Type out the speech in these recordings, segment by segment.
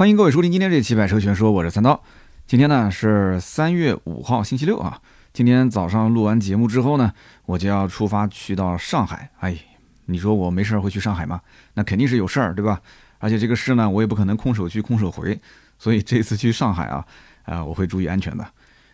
欢迎各位收听今天这期《百车全说》，我是三刀。今天呢是三月五号，星期六啊。今天早上录完节目之后呢，我就要出发去到上海。哎，你说我没事儿会去上海吗？那肯定是有事儿，对吧？而且这个事呢，我也不可能空手去空手回，所以这次去上海啊，啊，我会注意安全的。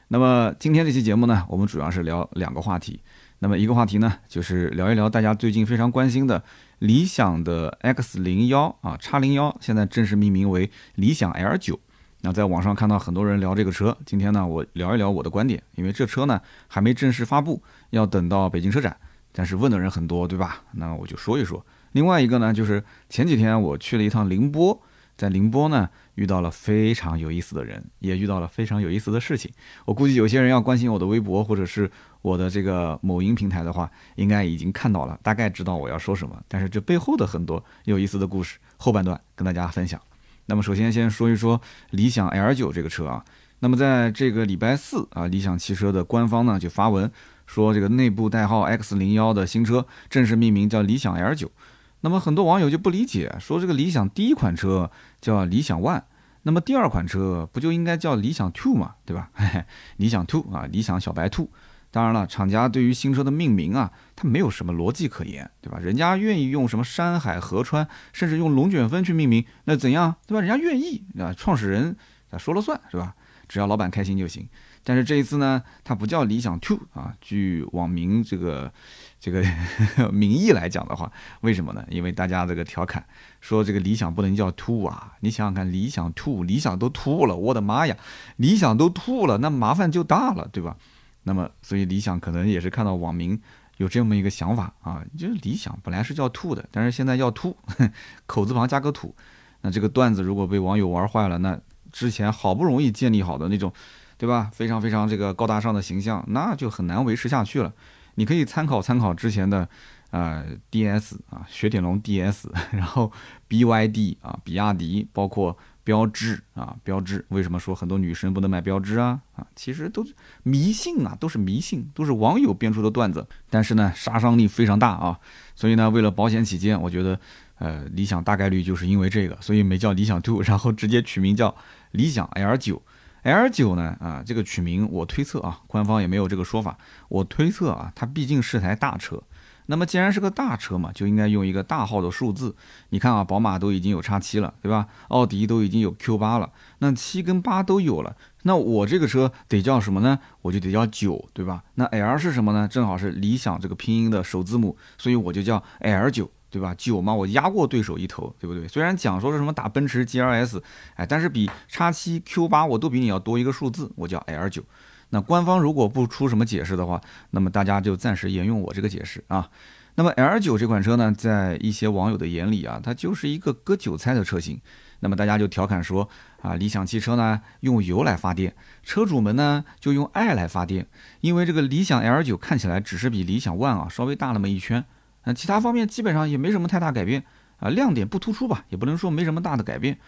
那么今天这期节目呢，我们主要是聊两个话题。那么一个话题呢，就是聊一聊大家最近非常关心的理想的 X 零幺啊，叉零幺，现在正式命名为理想 L 九。那在网上看到很多人聊这个车，今天呢，我聊一聊我的观点，因为这车呢还没正式发布，要等到北京车展，但是问的人很多，对吧？那我就说一说。另外一个呢，就是前几天我去了一趟宁波，在宁波呢遇到了非常有意思的人，也遇到了非常有意思的事情。我估计有些人要关心我的微博或者是。我的这个某音平台的话，应该已经看到了，大概知道我要说什么。但是这背后的很多有意思的故事，后半段跟大家分享。那么首先先说一说理想 L 九这个车啊。那么在这个礼拜四啊，理想汽车的官方呢就发文说，这个内部代号 X 零幺的新车正式命名叫理想 L 九。那么很多网友就不理解，说这个理想第一款车叫理想 ONE，那么第二款车不就应该叫理想 Two 嘛，对吧？理想 Two 啊，理想小白兔。当然了，厂家对于新车的命名啊，它没有什么逻辑可言，对吧？人家愿意用什么山海河川，甚至用龙卷风去命名，那怎样，对吧？人家愿意啊，创始人啊说了算是吧？只要老板开心就行。但是这一次呢，它不叫理想 Two 啊，据网民这个这个 名义来讲的话，为什么呢？因为大家这个调侃说这个理想不能叫 Two 啊，你想想看，理想 Two，理想都秃了，我的妈呀，理想都秃了，那麻烦就大了，对吧？那么，所以理想可能也是看到网民有这么一个想法啊，就是理想本来是叫兔的，但是现在要兔，口字旁加个土，那这个段子如果被网友玩坏了，那之前好不容易建立好的那种，对吧？非常非常这个高大上的形象，那就很难维持下去了。你可以参考参考之前的，呃，DS 啊，雪铁龙 DS，然后 BYD 啊，比亚迪，包括。标志啊，标志，为什么说很多女生不能买标志啊？啊，其实都迷信啊，都是迷信，都是网友编出的段子。但是呢，杀伤力非常大啊，所以呢，为了保险起见，我觉得，呃，理想大概率就是因为这个，所以没叫理想 Two，然后直接取名叫理想 L 九。L 九呢，啊，这个取名我推测啊，官方也没有这个说法，我推测啊，它毕竟是台大车。那么既然是个大车嘛，就应该用一个大号的数字。你看啊，宝马都已经有叉七了，对吧？奥迪都已经有 Q 八了，那七跟八都有了，那我这个车得叫什么呢？我就得叫九，对吧？那 L 是什么呢？正好是理想这个拼音的首字母，所以我就叫 L 九，对吧？九嘛，我压过对手一头，对不对？虽然讲说是什么打奔驰 GLS，哎，但是比叉七 Q 八我都比你要多一个数字，我叫 L 九。那官方如果不出什么解释的话，那么大家就暂时沿用我这个解释啊。那么 L 九这款车呢，在一些网友的眼里啊，它就是一个割韭菜的车型。那么大家就调侃说啊，理想汽车呢用油来发电，车主们呢就用爱来发电。因为这个理想 L 九看起来只是比理想 ONE 啊稍微大那么一圈，那其他方面基本上也没什么太大改变啊，亮点不突出吧，也不能说没什么大的改变。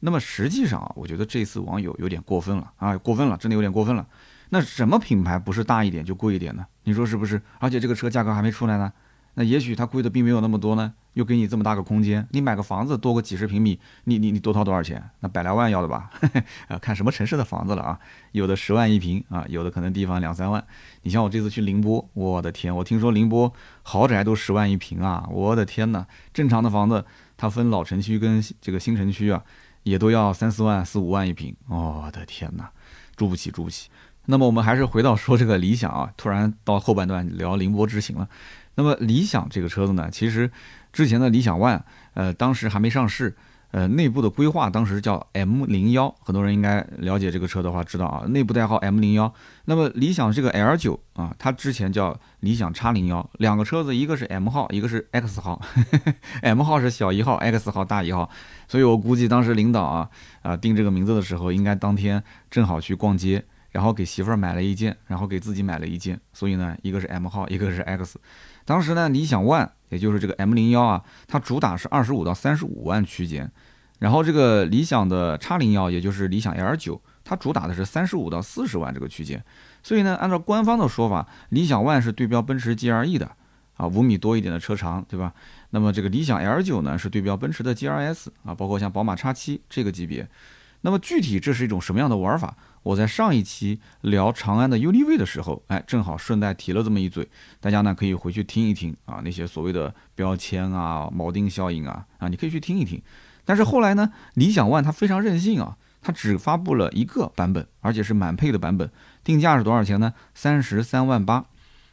那么实际上啊，我觉得这次网友有点过分了啊，过分了，真的有点过分了。那什么品牌不是大一点就贵一点呢？你说是不是？而且这个车价格还没出来呢，那也许它贵的并没有那么多呢，又给你这么大个空间，你买个房子多个几十平米，你你你多掏多少钱？那百来万要的吧？啊，看什么城市的房子了啊？有的十万一平啊，有的可能地方两三万。你像我这次去宁波，我的天，我听说宁波豪宅都十万一平啊，我的天哪！正常的房子它分老城区跟这个新城区啊，也都要三四万、四五万一平，我的天哪，住不起，住不起。那么我们还是回到说这个理想啊，突然到后半段聊宁波之行了。那么理想这个车子呢，其实之前的理想 ONE，呃，当时还没上市。呃，内部的规划当时叫 M 零幺，很多人应该了解这个车的话知道啊，内部代号 M 零幺。那么理想这个 L 九啊，它之前叫理想叉零幺，两个车子一个是 M 号，一个是 X 号，M 号是小一号，X 号大一号。所以我估计当时领导啊啊定这个名字的时候，应该当天正好去逛街。然后给媳妇儿买了一件，然后给自己买了一件，所以呢，一个是 M 号，一个是 X。当时呢，理想 ONE 也就是这个 M 零幺啊，它主打是二十五到三十五万区间，然后这个理想的叉零幺，也就是理想 L 九，它主打的是三十五到四十万这个区间。所以呢，按照官方的说法，理想 ONE 是对标奔驰 GLE 的啊，五米多一点的车长，对吧？那么这个理想 L 九呢是对标奔驰的 GRS 啊，包括像宝马 X 七这个级别。那么具体这是一种什么样的玩法？我在上一期聊长安的 UNI-V 的时候，哎，正好顺带提了这么一嘴，大家呢可以回去听一听啊，那些所谓的标签啊、锚定效应啊，啊，你可以去听一听。但是后来呢，理想 ONE 它非常任性啊，它只发布了一个版本，而且是满配的版本，定价是多少钱呢？三十三万八。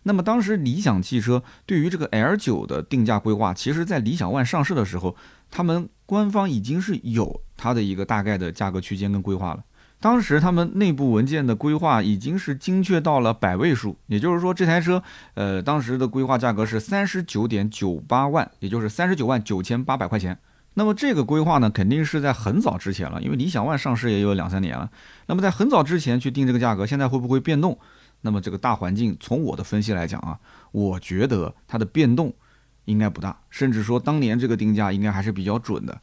那么当时理想汽车对于这个 L 九的定价规划，其实在理想 ONE 上市的时候，他们官方已经是有它的一个大概的价格区间跟规划了。当时他们内部文件的规划已经是精确到了百位数，也就是说这台车，呃，当时的规划价格是三十九点九八万，也就是三十九万九千八百块钱。那么这个规划呢，肯定是在很早之前了，因为理想 ONE 上市也有两三年了。那么在很早之前去定这个价格，现在会不会变动？那么这个大环境，从我的分析来讲啊，我觉得它的变动应该不大，甚至说当年这个定价应该还是比较准的。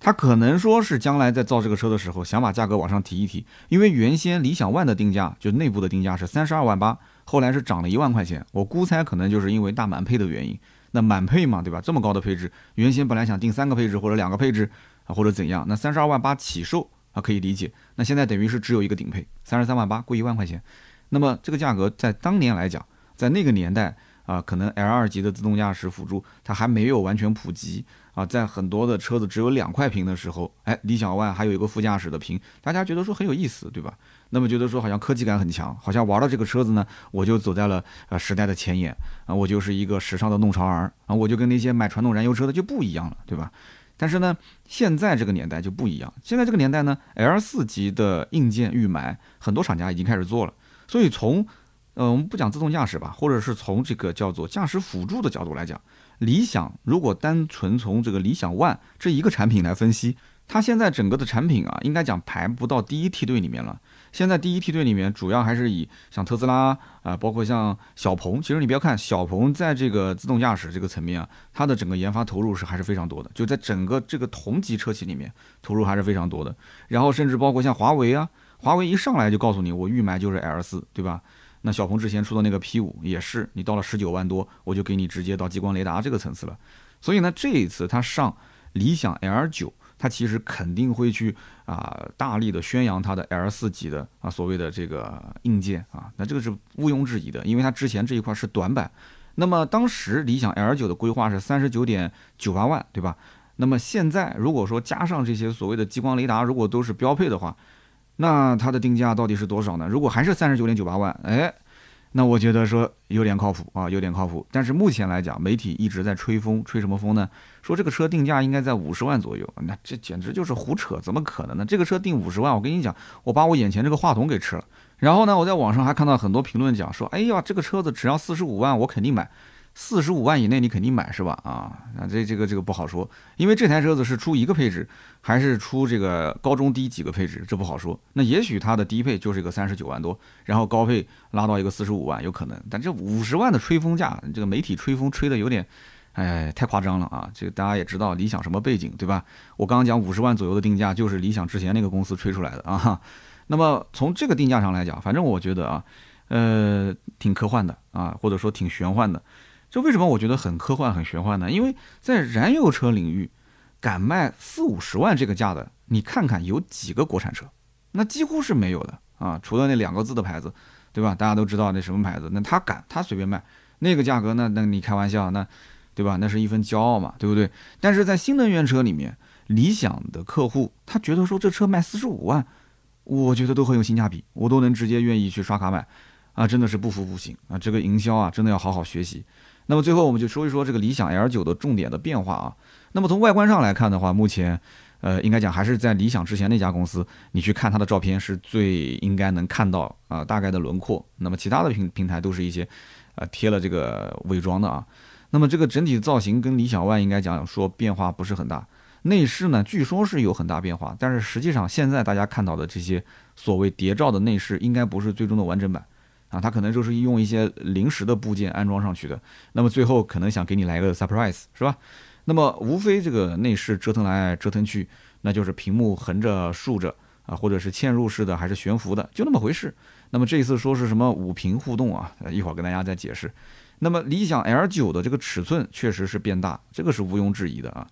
他可能说是将来在造这个车的时候，想把价格往上提一提，因为原先理想 ONE 的定价就内部的定价是三十二万八，后来是涨了一万块钱。我估猜可能就是因为大满配的原因。那满配嘛，对吧？这么高的配置，原先本来想定三个配置或者两个配置啊，或者怎样，那三十二万八起售啊，可以理解。那现在等于是只有一个顶配，三十三万八，贵一万块钱。那么这个价格在当年来讲，在那个年代啊，可能 L 二级的自动驾驶辅助它还没有完全普及。啊，在很多的车子只有两块屏的时候，哎，理想 ONE 还有一个副驾驶的屏，大家觉得说很有意思，对吧？那么觉得说好像科技感很强，好像玩了这个车子呢，我就走在了呃时代的前沿啊，我就是一个时尚的弄潮儿啊，我就跟那些买传统燃油车的就不一样了，对吧？但是呢，现在这个年代就不一样，现在这个年代呢，L 四级的硬件预埋，很多厂家已经开始做了，所以从呃我们不讲自动驾驶吧，或者是从这个叫做驾驶辅助的角度来讲。理想如果单纯从这个理想 ONE 这一个产品来分析，它现在整个的产品啊，应该讲排不到第一梯队里面了。现在第一梯队里面主要还是以像特斯拉啊，包括像小鹏。其实你不要看小鹏在这个自动驾驶这个层面啊，它的整个研发投入是还是非常多的，就在整个这个同级车企里面投入还是非常多的。然后甚至包括像华为啊，华为一上来就告诉你我预埋就是 L 四，对吧？那小鹏之前出的那个 P 五也是，你到了十九万多，我就给你直接到激光雷达这个层次了。所以呢，这一次他上理想 L 九，他其实肯定会去啊大力的宣扬他的 L 四级的啊所谓的这个硬件啊，那这个是毋庸置疑的，因为它之前这一块是短板。那么当时理想 L 九的规划是三十九点九八万，对吧？那么现在如果说加上这些所谓的激光雷达，如果都是标配的话，那它的定价到底是多少呢？如果还是三十九点九八万，哎，那我觉得说有点靠谱啊，有点靠谱。但是目前来讲，媒体一直在吹风，吹什么风呢？说这个车定价应该在五十万左右，那这简直就是胡扯，怎么可能呢？这个车定五十万，我跟你讲，我把我眼前这个话筒给吃了。然后呢，我在网上还看到很多评论讲说，哎呀，这个车子只要四十五万，我肯定买。四十五万以内你肯定买是吧？啊，那这这个这个不好说，因为这台车子是出一个配置，还是出这个高中低几个配置，这不好说。那也许它的低配就是一个三十九万多，然后高配拉到一个四十五万，有可能。但这五十万的吹风价，这个媒体吹风吹的有点，哎，太夸张了啊！这个大家也知道理想什么背景对吧？我刚刚讲五十万左右的定价，就是理想之前那个公司吹出来的啊。那么从这个定价上来讲，反正我觉得啊，呃，挺科幻的啊，或者说挺玄幻的。这为什么我觉得很科幻、很玄幻呢？因为在燃油车领域，敢卖四五十万这个价的，你看看有几个国产车？那几乎是没有的啊！除了那两个字的牌子，对吧？大家都知道那什么牌子，那他敢，他随便卖那个价格，那那你开玩笑，那对吧？那是一份骄傲嘛，对不对？但是在新能源车里面，理想的客户他觉得说这车卖四十五万，我觉得都很有性价比，我都能直接愿意去刷卡买啊！真的是不服不行啊！这个营销啊，真的要好好学习。那么最后我们就说一说这个理想 L 九的重点的变化啊。那么从外观上来看的话，目前，呃，应该讲还是在理想之前那家公司，你去看它的照片是最应该能看到啊大概的轮廓。那么其他的平平台都是一些，呃，贴了这个伪装的啊。那么这个整体造型跟理想 ONE 应该讲说变化不是很大。内饰呢，据说是有很大变化，但是实际上现在大家看到的这些所谓谍照的内饰，应该不是最终的完整版。啊，它可能就是用一些临时的部件安装上去的，那么最后可能想给你来个 surprise，是吧？那么无非这个内饰折腾来折腾去，那就是屏幕横着竖着啊，或者是嵌入式的还是悬浮的，就那么回事。那么这一次说是什么五屏互动啊？一会儿跟大家再解释。那么理想 L 九的这个尺寸确实是变大，这个是毋庸置疑的啊。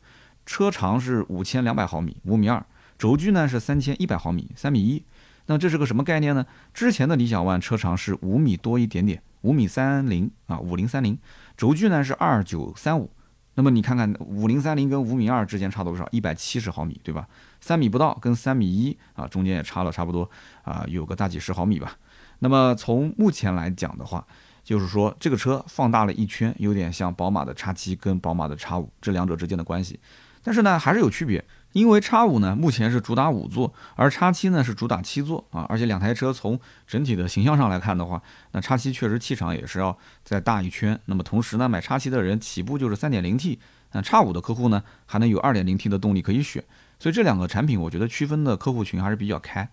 车长是五千两百毫米，五米二，轴距呢是三千一百毫米，三米一。那这是个什么概念呢？之前的理想 ONE 车长是五米多一点点，五米三零啊，五零三零，轴距呢是二九三五。那么你看看五零三零跟五米二之间差多少？一百七十毫米，对吧？三米不到跟三米一啊，中间也差了差不多啊，有个大几十毫米吧。那么从目前来讲的话，就是说这个车放大了一圈，有点像宝马的叉七跟宝马的叉五这两者之间的关系。但是呢，还是有区别，因为叉五呢目前是主打五座，而叉七呢是主打七座啊。而且两台车从整体的形象上来看的话，那叉七确实气场也是要再大一圈。那么同时呢，买叉七的人起步就是三点零 T，那叉五的客户呢还能有二点零 T 的动力可以选。所以这两个产品，我觉得区分的客户群还是比较开。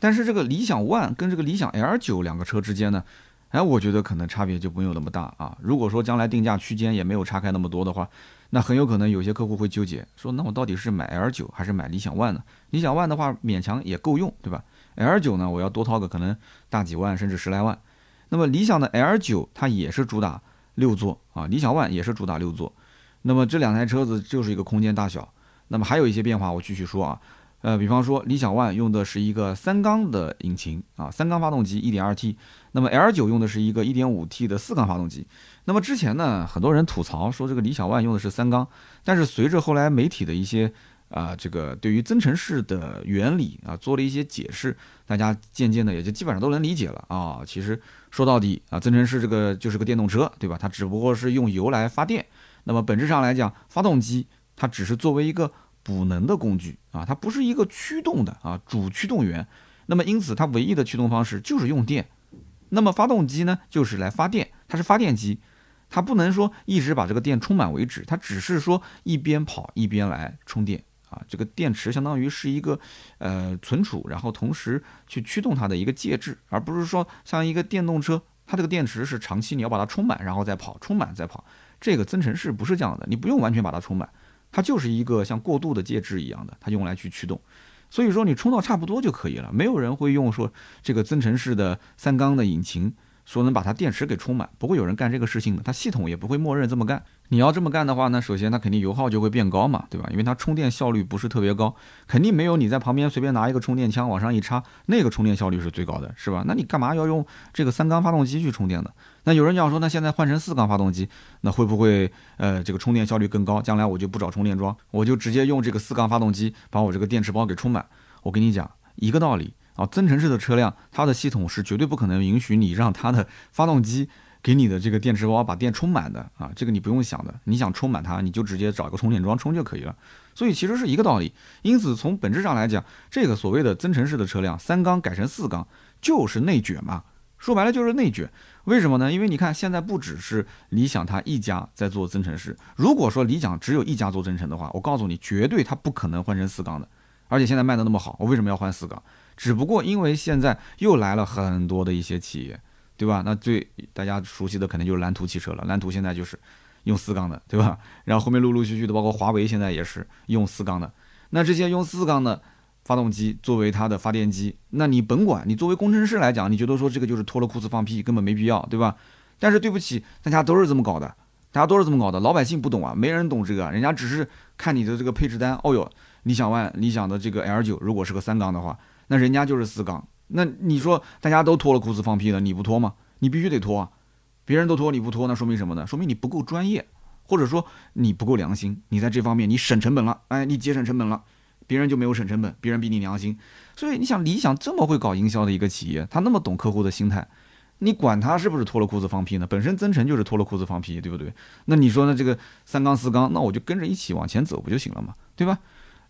但是这个理想 ONE 跟这个理想 L 九两个车之间呢，哎，我觉得可能差别就没有那么大啊。如果说将来定价区间也没有差开那么多的话，那很有可能有些客户会纠结，说那我到底是买 L 九还是买理想 ONE 呢？理想 ONE 的话勉强也够用，对吧？L 九呢，我要多掏个可能大几万甚至十来万。那么理想的 L 九它也是主打六座啊，理想 ONE 也是主打六座。那么这两台车子就是一个空间大小。那么还有一些变化，我继续说啊。呃，比方说理想 ONE 用的是一个三缸的引擎啊，三缸发动机 1.2T，那么 L9 用的是一个 1.5T 的四缸发动机。那么之前呢，很多人吐槽说这个李小万用的是三缸，但是随着后来媒体的一些啊，这个对于增程式的原理啊做了一些解释，大家渐渐的也就基本上都能理解了啊。其实说到底啊，增程式这个就是个电动车，对吧？它只不过是用油来发电。那么本质上来讲，发动机它只是作为一个。补能的工具啊，它不是一个驱动的啊主驱动源，那么因此它唯一的驱动方式就是用电。那么发动机呢，就是来发电，它是发电机，它不能说一直把这个电充满为止，它只是说一边跑一边来充电啊。这个电池相当于是一个呃存储，然后同时去驱动它的一个介质，而不是说像一个电动车，它这个电池是长期你要把它充满然后再跑，充满再跑。这个增程式不是这样的，你不用完全把它充满。它就是一个像过渡的介质一样的，它用来去驱动，所以说你充到差不多就可以了。没有人会用说这个增程式的三缸的引擎，说能把它电池给充满，不会有人干这个事情的，它系统也不会默认这么干。你要这么干的话呢，首先它肯定油耗就会变高嘛，对吧？因为它充电效率不是特别高，肯定没有你在旁边随便拿一个充电枪往上一插，那个充电效率是最高的，是吧？那你干嘛要用这个三缸发动机去充电呢？那有人讲说，那现在换成四缸发动机，那会不会呃这个充电效率更高？将来我就不找充电桩，我就直接用这个四缸发动机把我这个电池包给充满。我跟你讲一个道理啊，增程式的车辆，它的系统是绝对不可能允许你让它的发动机。给你的这个电池包把电充满的啊，这个你不用想的，你想充满它，你就直接找一个充电桩充就可以了。所以其实是一个道理。因此从本质上来讲，这个所谓的增程式的车辆三缸改成四缸就是内卷嘛，说白了就是内卷。为什么呢？因为你看现在不只是理想它一家在做增程式，如果说理想只有一家做增程的话，我告诉你，绝对它不可能换成四缸的。而且现在卖的那么好，我为什么要换四缸？只不过因为现在又来了很多的一些企业。对吧？那最大家熟悉的肯定就是蓝图汽车了。蓝图现在就是用四缸的，对吧？然后后面陆陆续续的，包括华为现在也是用四缸的。那这些用四缸的发动机作为它的发电机，那你甭管你作为工程师来讲，你觉得说这个就是脱了裤子放屁，根本没必要，对吧？但是对不起，大家都是这么搞的，大家都是这么搞的。老百姓不懂啊，没人懂这个，人家只是看你的这个配置单。哦哟，理想 ONE、理想的这个 L 九，如果是个三缸的话，那人家就是四缸。那你说大家都脱了裤子放屁了，你不脱吗？你必须得脱啊！别人都脱你不脱，那说明什么呢？说明你不够专业，或者说你不够良心。你在这方面你省成本了，哎，你节省成本了，别人就没有省成本，别人比你良心。所以你想，理想这么会搞营销的一个企业，他那么懂客户的心态，你管他是不是脱了裤子放屁呢？本身增程就是脱了裤子放屁，对不对？那你说呢？这个三缸四缸，那我就跟着一起往前走不就行了嘛，对吧？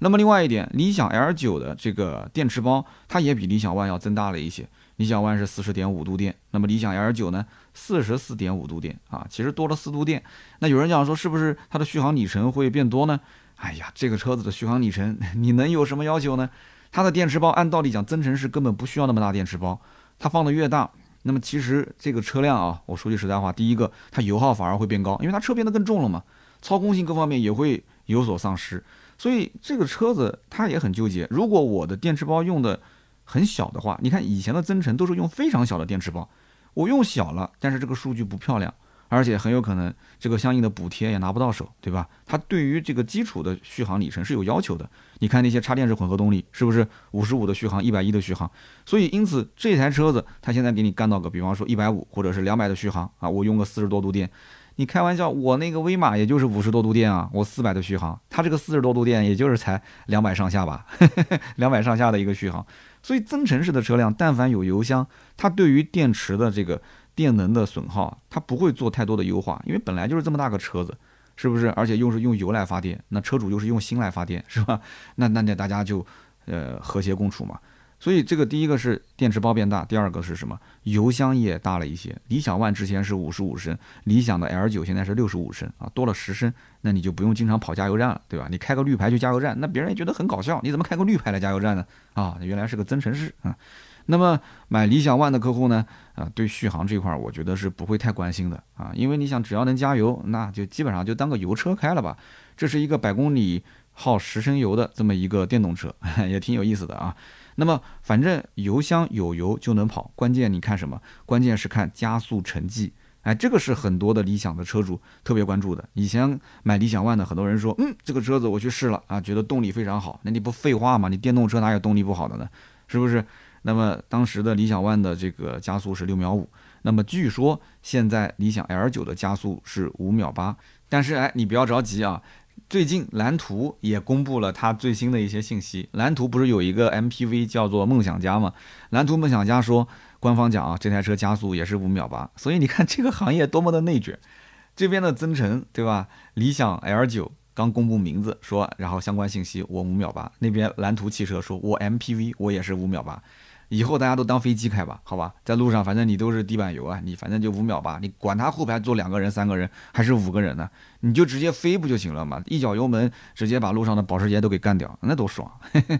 那么另外一点，理想 L 九的这个电池包，它也比理想 ONE 要增大了一些。理想 ONE 是四十点五度电，那么理想 L 九呢，四十四点五度电啊，其实多了四度电。那有人讲说，是不是它的续航里程会变多呢？哎呀，这个车子的续航里程，你能有什么要求呢？它的电池包按道理讲，增程式根本不需要那么大电池包，它放的越大，那么其实这个车辆啊，我说句实在话，第一个它油耗反而会变高，因为它车变得更重了嘛，操控性各方面也会有所丧失。所以这个车子它也很纠结，如果我的电池包用的很小的话，你看以前的增程都是用非常小的电池包，我用小了，但是这个数据不漂亮。而且很有可能这个相应的补贴也拿不到手，对吧？它对于这个基础的续航里程是有要求的。你看那些插电式混合动力，是不是五十五的续航，一百一的续航？所以因此这台车子它现在给你干到个，比方说一百五或者是两百的续航啊，我用个四十多度电。你开玩笑，我那个威马也就是五十多度电啊，我四百的续航，它这个四十多度电也就是才两百上下吧，两百上下的一个续航。所以增程式的车辆，但凡有油箱，它对于电池的这个电能的损耗，它不会做太多的优化，因为本来就是这么大个车子，是不是？而且又是用油来发电，那车主又是用心来发电，是吧？那那那大家就呃和谐共处嘛。所以这个第一个是电池包变大，第二个是什么？油箱也大了一些。理想 ONE 之前是五十五升，理想的 L9 现在是六十五升啊，多了十升。那你就不用经常跑加油站了，对吧？你开个绿牌去加油站，那别人也觉得很搞笑。你怎么开个绿牌来加油站呢？啊，原来是个增程式啊。那么买理想 ONE 的客户呢，啊，对续航这块儿我觉得是不会太关心的啊，因为你想只要能加油，那就基本上就当个油车开了吧。这是一个百公里耗十升油的这么一个电动车，也挺有意思的啊。那么反正油箱有油就能跑，关键你看什么？关键是看加速成绩。哎，这个是很多的理想的车主特别关注的。以前买理想 ONE 的很多人说，嗯，这个车子我去试了啊，觉得动力非常好。那你不废话吗？你电动车哪有动力不好的呢？是不是？那么当时的理想 ONE 的这个加速是六秒五，那么据说现在理想 L9 的加速是五秒八。但是哎，你不要着急啊。最近蓝图也公布了它最新的一些信息。蓝图不是有一个 MPV 叫做梦想家吗？蓝图梦想家说，官方讲啊，这台车加速也是五秒八。所以你看这个行业多么的内卷。这边的增程对吧？理想 L9 刚公布名字说，然后相关信息我五秒八。那边蓝图汽车说我 MPV 我也是五秒八。以后大家都当飞机开吧，好吧，在路上反正你都是地板油啊，你反正就五秒吧，你管他后排坐两个人、三个人还是五个人呢，你就直接飞不就行了嘛？一脚油门直接把路上的保时捷都给干掉，那多爽！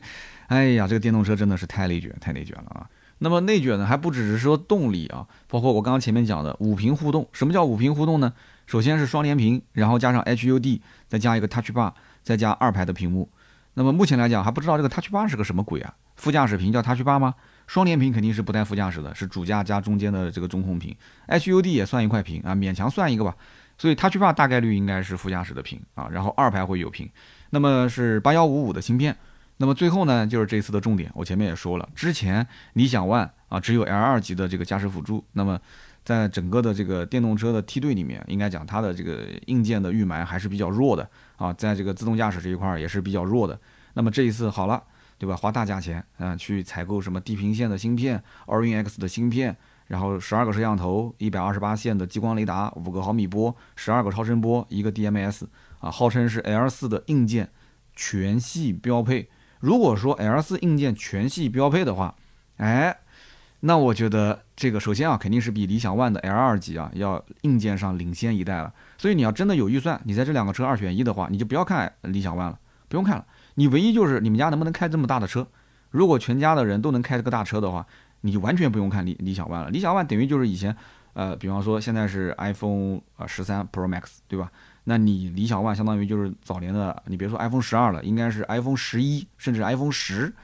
哎呀，这个电动车真的是太内卷，太内卷了啊！那么内卷呢，还不只是说动力啊，包括我刚刚前面讲的五屏互动。什么叫五屏互动呢？首先是双联屏，然后加上 HUD，再加一个 Touch Bar，再加二排的屏幕。那么目前来讲还不知道这个 Touch Bar 是个什么鬼啊？副驾驶屏叫 Touch Bar 吗？双联屏肯定是不带副驾驶的，是主驾加中间的这个中控屏，HUD 也算一块屏啊，勉强算一个吧。所以 Touch Bar 大概率应该是副驾驶的屏啊，然后二排会有屏，那么是八幺五五的芯片。那么最后呢，就是这次的重点，我前面也说了，之前理想 ONE 啊只有 L 二级的这个驾驶辅助，那么在整个的这个电动车的梯队里面，应该讲它的这个硬件的预埋还是比较弱的啊，在这个自动驾驶这一块也是比较弱的。那么这一次好了。对吧？花大价钱啊，去采购什么地平线的芯片、Orin X 的芯片，然后十二个摄像头、一百二十八线的激光雷达、五个毫米波、十二个超声波、一个 DMS 啊，号称是 L 四的硬件全系标配。如果说 L 四硬件全系标配的话，哎，那我觉得这个首先啊，肯定是比理想 ONE 的 L 二级啊要硬件上领先一代了。所以你要真的有预算，你在这两个车二选一的话，你就不要看理想 ONE 了，不用看了。你唯一就是你们家能不能开这么大的车？如果全家的人都能开这个大车的话，你就完全不用看理理想 ONE 了。理想 ONE 等于就是以前，呃，比方说现在是 iPhone 啊十三 Pro Max，对吧？那你理想 ONE 相当于就是早年的，你别说 iPhone 十二了，应该是 iPhone 十一，甚至 iPhone 十，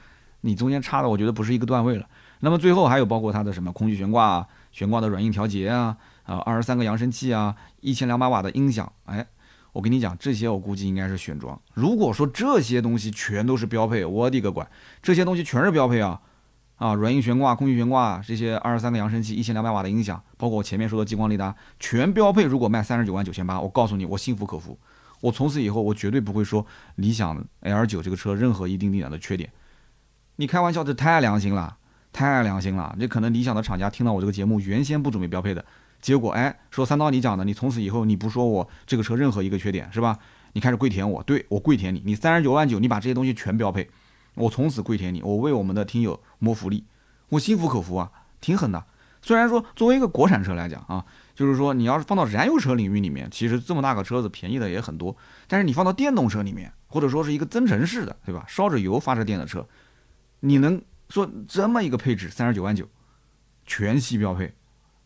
你中间差的我觉得不是一个段位了。那么最后还有包括它的什么空气悬挂、悬挂的软硬调节啊，啊，二十三个扬声器啊，一千两百瓦的音响，哎。我跟你讲，这些我估计应该是选装。如果说这些东西全都是标配，我的个乖，这些东西全是标配啊！啊，软硬悬挂、空气悬挂，这些二十三个扬声器、一千两百瓦的音响，包括我前面说的激光雷达，全标配。如果卖三十九万九千八，我告诉你，我心服口服。我从此以后，我绝对不会说理想 L 九这个车任何一丁点的缺点。你开玩笑，这太良心了，太良心了！这可能理想的厂家听到我这个节目，原先不准备标配的。结果哎，说三刀你讲的，你从此以后你不说我这个车任何一个缺点是吧？你开始跪舔我，对我跪舔你，你三十九万九，你把这些东西全标配，我从此跪舔你，我为我们的听友谋福利，我心服口服啊，挺狠的。虽然说作为一个国产车来讲啊，就是说你要是放到燃油车领域里面，其实这么大个车子便宜的也很多，但是你放到电动车里面，或者说是一个增程式的，对吧？烧着油发着电的车，你能说这么一个配置三十九万九，全系标配？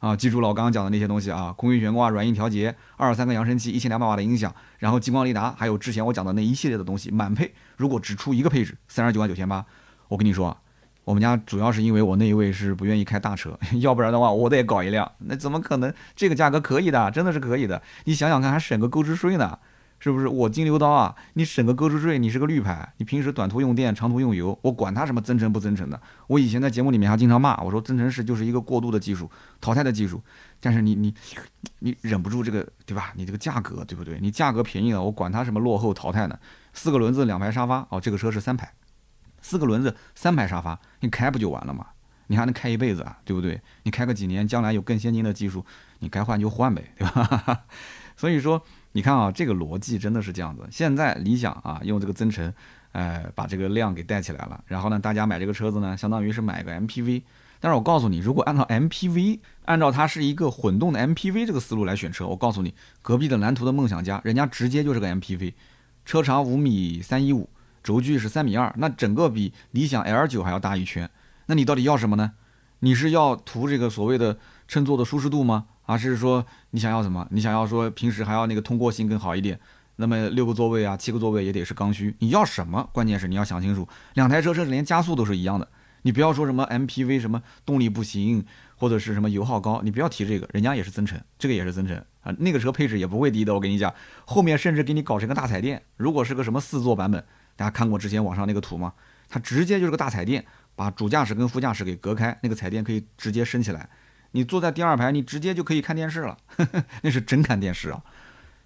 啊，记住了我刚刚讲的那些东西啊，空气悬挂、软硬调节、二十三个扬声器、一千两百瓦的音响，然后激光雷达，还有之前我讲的那一系列的东西满配。如果只出一个配置，三十九万九千八，我跟你说，我们家主要是因为我那一位是不愿意开大车，要不然的话我得搞一辆，那怎么可能？这个价格可以的，真的是可以的。你想想看，还省个购置税呢。是不是我金牛刀啊？你省个购置税，你是个绿牌，你平时短途用电，长途用油，我管它什么增程不增程的。我以前在节目里面还经常骂我说，增程式就是一个过渡的技术，淘汰的技术。但是你你你忍不住这个对吧？你这个价格对不对？你价格便宜了，我管它什么落后淘汰呢？四个轮子两排沙发哦，这个车是三排，四个轮子三排沙发，你开不就完了吗？你还能开一辈子啊，对不对？你开个几年，将来有更先进的技术，你该换就换呗，对吧？所以说。你看啊，这个逻辑真的是这样子。现在理想啊，用这个增程，呃，把这个量给带起来了。然后呢，大家买这个车子呢，相当于是买个 MPV。但是我告诉你，如果按照 MPV，按照它是一个混动的 MPV 这个思路来选车，我告诉你，隔壁的蓝图的梦想家，人家直接就是个 MPV，车长五米三一五，轴距是三米二，那整个比理想 L 九还要大一圈。那你到底要什么呢？你是要图这个所谓的乘坐的舒适度吗？而是说你想要什么？你想要说平时还要那个通过性更好一点，那么六个座位啊，七个座位也得是刚需。你要什么？关键是你要想清楚，两台车甚至连加速都是一样的。你不要说什么 MPV 什么动力不行，或者是什么油耗高，你不要提这个，人家也是增程，这个也是增程啊，那个车配置也不会低的。我跟你讲，后面甚至给你搞成个大彩电。如果是个什么四座版本，大家看过之前网上那个图吗？它直接就是个大彩电，把主驾驶跟副驾驶给隔开，那个彩电可以直接升起来。你坐在第二排，你直接就可以看电视了，那是真看电视啊。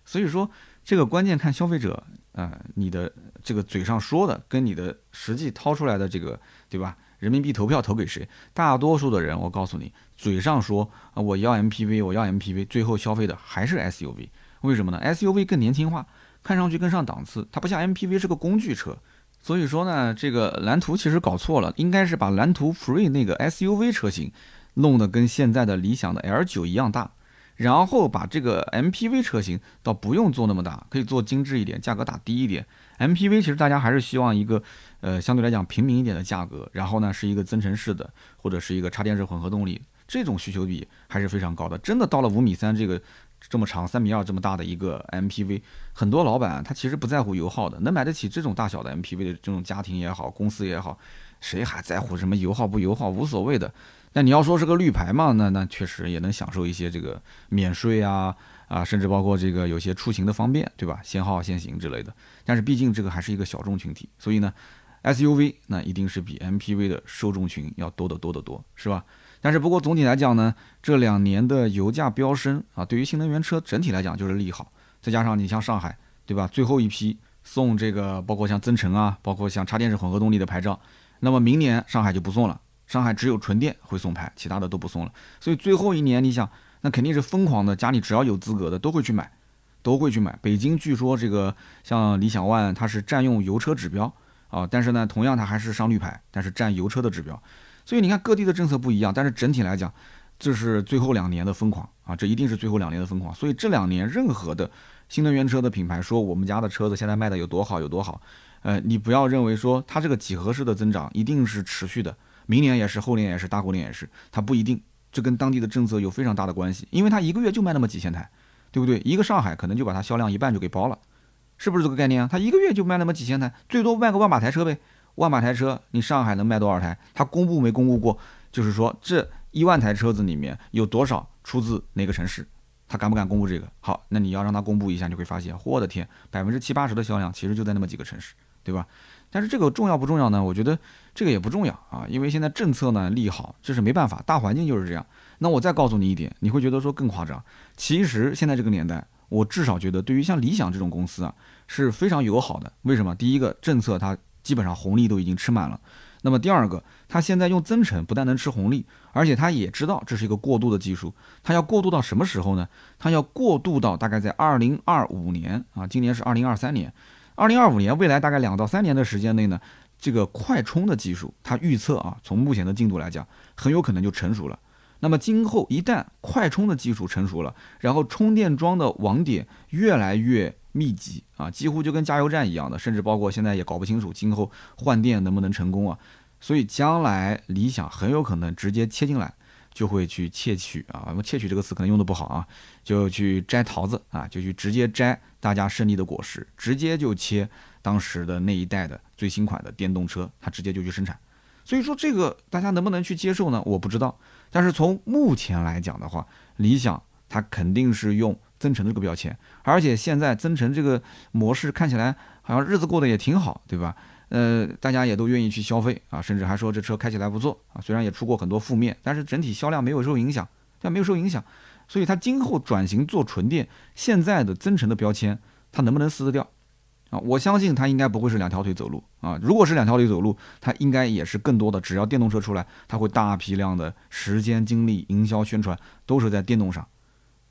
所以说，这个关键看消费者，呃，你的这个嘴上说的跟你的实际掏出来的这个，对吧？人民币投票投给谁？大多数的人，我告诉你，嘴上说啊我要 MPV，我要 MPV，最后消费的还是 SUV。为什么呢？SUV 更年轻化，看上去更上档次，它不像 MPV 是个工具车。所以说呢，这个蓝图其实搞错了，应该是把蓝图 Free 那个 SUV 车型。弄得跟现在的理想的 L 九一样大，然后把这个 MPV 车型倒不用做那么大，可以做精致一点，价格打低一点。MPV 其实大家还是希望一个呃相对来讲平民一点的价格，然后呢是一个增程式的或者是一个插电式混合动力，这种需求比还是非常高的。真的到了五米三这个这么长三米二这么大的一个 MPV，很多老板他其实不在乎油耗的，能买得起这种大小的 MPV 的这种家庭也好，公司也好，谁还在乎什么油耗不油耗，无所谓的。那你要说是个绿牌嘛？那那确实也能享受一些这个免税啊啊，甚至包括这个有些出行的方便，对吧？限号限行之类的。但是毕竟这个还是一个小众群体，所以呢，SUV 那一定是比 MPV 的受众群要多得多得多，是吧？但是不过总体来讲呢，这两年的油价飙升啊，对于新能源车整体来讲就是利好。再加上你像上海，对吧？最后一批送这个，包括像增程啊，包括像插电式混合动力的牌照，那么明年上海就不送了。上海只有纯电会送牌，其他的都不送了。所以最后一年，你想，那肯定是疯狂的，家里只要有资格的都会去买，都会去买。北京据说这个像理想 ONE，它是占用油车指标啊，但是呢，同样它还是上绿牌，但是占油车的指标。所以你看各地的政策不一样，但是整体来讲，这是最后两年的疯狂啊，这一定是最后两年的疯狂。所以这两年任何的新能源车的品牌说我们家的车子现在卖的有多好有多好，呃，你不要认为说它这个几何式的增长一定是持续的。明年也是，后年也是，大后年也是，它不一定，这跟当地的政策有非常大的关系，因为它一个月就卖那么几千台，对不对？一个上海可能就把它销量一半就给包了，是不是这个概念啊？它一个月就卖那么几千台，最多卖个万把台车呗，万把台车，你上海能卖多少台？它公布没公布过？就是说这一万台车子里面有多少出自哪个城市？他敢不敢公布这个？好，那你要让他公布一下，你会发现，我的天，百分之七八十的销量其实就在那么几个城市，对吧？但是这个重要不重要呢？我觉得这个也不重要啊，因为现在政策呢利好，这是没办法，大环境就是这样。那我再告诉你一点，你会觉得说更夸张。其实现在这个年代，我至少觉得对于像理想这种公司啊是非常友好的。为什么？第一个，政策它基本上红利都已经吃满了。那么第二个，它现在用增程不但能吃红利，而且它也知道这是一个过渡的技术。它要过渡到什么时候呢？它要过渡到大概在二零二五年啊，今年是二零二三年。二零二五年，未来大概两到三年的时间内呢，这个快充的技术，它预测啊，从目前的进度来讲，很有可能就成熟了。那么今后一旦快充的技术成熟了，然后充电桩的网点越来越密集啊，几乎就跟加油站一样的，甚至包括现在也搞不清楚今后换电能不能成功啊。所以将来理想很有可能直接切进来。就会去窃取啊，我们窃取这个词可能用的不好啊，就去摘桃子啊，就去直接摘大家胜利的果实，直接就切当时的那一代的最新款的电动车，它直接就去生产。所以说这个大家能不能去接受呢？我不知道。但是从目前来讲的话，理想它肯定是用增程这个标签，而且现在增程这个模式看起来好像日子过得也挺好，对吧？呃，大家也都愿意去消费啊，甚至还说这车开起来不错啊。虽然也出过很多负面，但是整体销量没有受影响，但没有受影响。所以它今后转型做纯电，现在的增程的标签它能不能撕得掉啊？我相信它应该不会是两条腿走路啊。如果是两条腿走路，它应该也是更多的，只要电动车出来，它会大批量的时间精力、营销宣传都是在电动上。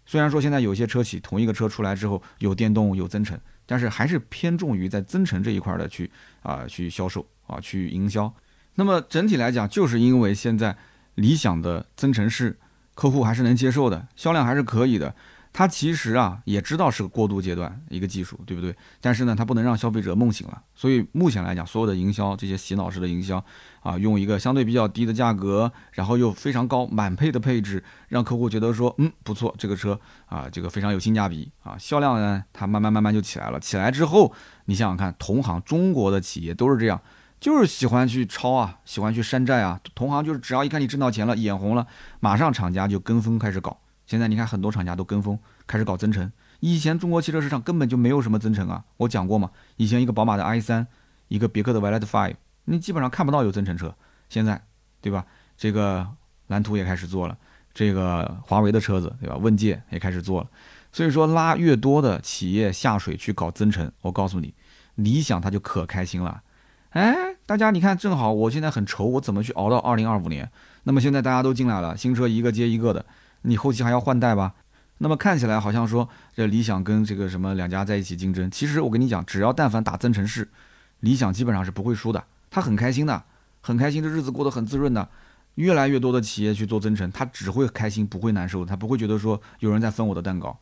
虽然说现在有些车企同一个车出来之后有电动有增程。但是还是偏重于在增程这一块的去啊去销售啊去营销，那么整体来讲，就是因为现在理想的增程式客户还是能接受的，销量还是可以的。它其实啊也知道是个过渡阶段一个技术，对不对？但是呢，它不能让消费者梦醒了。所以目前来讲，所有的营销这些洗脑式的营销啊，用一个相对比较低的价格，然后又非常高满配的配置，让客户觉得说，嗯，不错，这个车啊，这个非常有性价比啊，销量呢，它慢慢慢慢就起来了。起来之后，你想想看，同行中国的企业都是这样，就是喜欢去抄啊，喜欢去山寨啊。同行就是只要一看你挣到钱了，眼红了，马上厂家就跟风开始搞。现在你看很多厂家都跟风开始搞增程，以前中国汽车市场根本就没有什么增程啊，我讲过嘛，以前一个宝马的 i3，一个别克的 Veloz Five，你基本上看不到有增程车。现在，对吧？这个蓝图也开始做了，这个华为的车子，对吧？问界也开始做了。所以说拉越多的企业下水去搞增程，我告诉你，理想它就可开心了。哎，大家你看，正好我现在很愁，我怎么去熬到二零二五年？那么现在大家都进来了，新车一个接一个的。你后期还要换代吧？那么看起来好像说这理想跟这个什么两家在一起竞争，其实我跟你讲，只要但凡打增程式，理想基本上是不会输的。他很开心的，很开心，这日子过得很滋润的。越来越多的企业去做增程，他只会开心，不会难受，他不会觉得说有人在分我的蛋糕，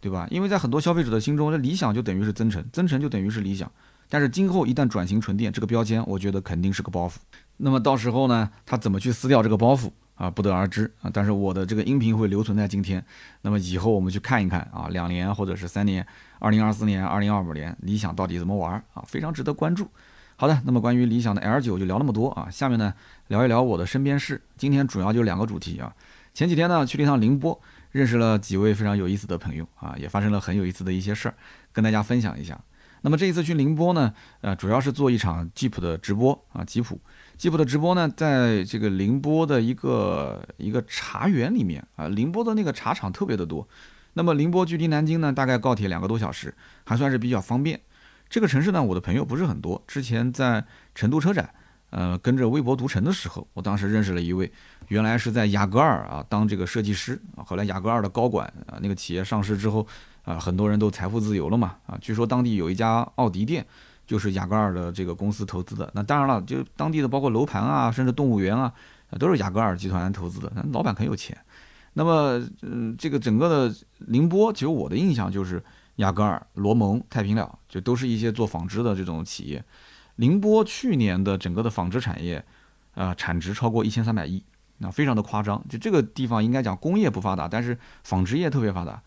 对吧？因为在很多消费者的心中，这理想就等于是增程，增程就等于是理想。但是今后一旦转型纯电，这个标签我觉得肯定是个包袱。那么到时候呢，他怎么去撕掉这个包袱？啊，不得而知啊！但是我的这个音频会留存在今天，那么以后我们去看一看啊，两年或者是三年，二零二四年、二零二五年，理想到底怎么玩啊？非常值得关注。好的，那么关于理想的 L 九就聊那么多啊，下面呢聊一聊我的身边事。今天主要就两个主题啊。前几天呢去了一趟宁波，认识了几位非常有意思的朋友啊，也发生了很有意思的一些事儿，跟大家分享一下。那么这一次去宁波呢，呃，主要是做一场吉普的直播啊，吉普。吉普的直播呢，在这个宁波的一个一个茶园里面啊，宁波的那个茶厂特别的多。那么宁波距离南京呢，大概高铁两个多小时，还算是比较方便。这个城市呢，我的朋友不是很多。之前在成都车展，呃，跟着微博读城的时候，我当时认识了一位，原来是在雅戈尔啊当这个设计师啊，后来雅戈尔的高管啊，那个企业上市之后啊，很多人都财富自由了嘛啊，据说当地有一家奥迪店。就是雅戈尔的这个公司投资的，那当然了，就当地的包括楼盘啊，甚至动物园啊，都是雅戈尔集团投资的，那老板很有钱。那么，嗯，这个整个的宁波，其实我的印象就是雅戈尔、罗蒙、太平鸟，就都是一些做纺织的这种企业。宁波去年的整个的纺织产业，啊，产值超过一千三百亿，那非常的夸张。就这个地方应该讲工业不发达，但是纺织业特别发达。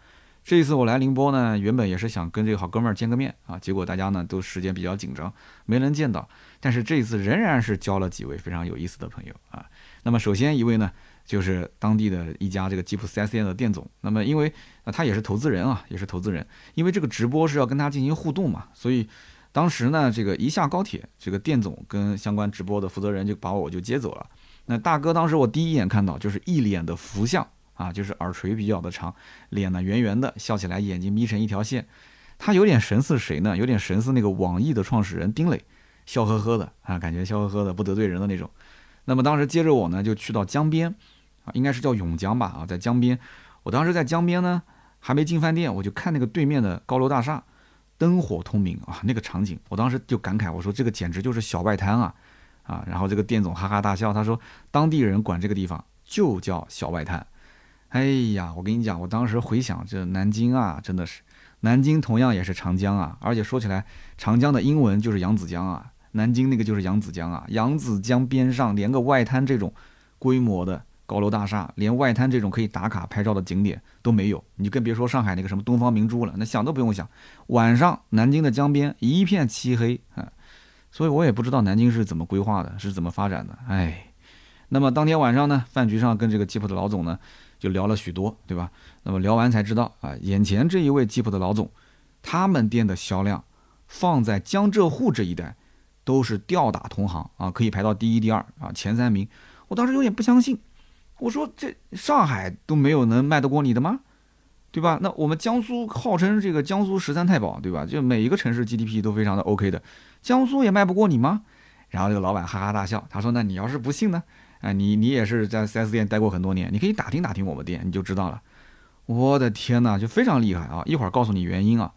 这一次我来宁波呢，原本也是想跟这个好哥们儿见个面啊，结果大家呢都时间比较紧张，没能见到。但是这一次仍然是交了几位非常有意思的朋友啊。那么首先一位呢，就是当地的一家这个吉普 4S 店的店总。那么因为啊他也是投资人啊，也是投资人，因为这个直播是要跟他进行互动嘛，所以当时呢这个一下高铁，这个店总跟相关直播的负责人就把我就接走了。那大哥当时我第一眼看到就是一脸的福相。啊，就是耳垂比较的长，脸呢圆圆的，笑起来眼睛眯成一条线，他有点神似谁呢？有点神似那个网易的创始人丁磊，笑呵呵的啊，感觉笑呵呵的不得罪人的那种。那么当时接着我呢就去到江边，啊，应该是叫永江吧啊，在江边，我当时在江边呢还没进饭店，我就看那个对面的高楼大厦，灯火通明啊，那个场景，我当时就感慨，我说这个简直就是小外滩啊啊！然后这个店总哈哈大笑，他说当地人管这个地方就叫小外滩。哎呀，我跟你讲，我当时回想这南京啊，真的是，南京同样也是长江啊，而且说起来，长江的英文就是扬子江啊，南京那个就是扬子江啊，扬子江边上连个外滩这种规模的高楼大厦，连外滩这种可以打卡拍照的景点都没有，你就更别说上海那个什么东方明珠了，那想都不用想，晚上南京的江边一片漆黑啊，所以我也不知道南京是怎么规划的，是怎么发展的。哎，那么当天晚上呢，饭局上跟这个吉普的老总呢就聊了许多，对吧？那么聊完才知道啊，眼前这一位吉普的老总，他们店的销量放在江浙沪这一带都是吊打同行啊，可以排到第一、第二啊，前三名。我当时有点不相信，我说这上海都没有能卖得过你的吗？对吧？那我们江苏号称这个江苏十三太保，对吧？就每一个城市 GDP 都非常的 OK 的，江苏也卖不过你吗？然后这个老板哈哈大笑，他说：“那你要是不信呢？哎，你你也是在 4S 店待过很多年，你可以打听打听我们店，你就知道了。”我的天哪，就非常厉害啊！一会儿告诉你原因啊，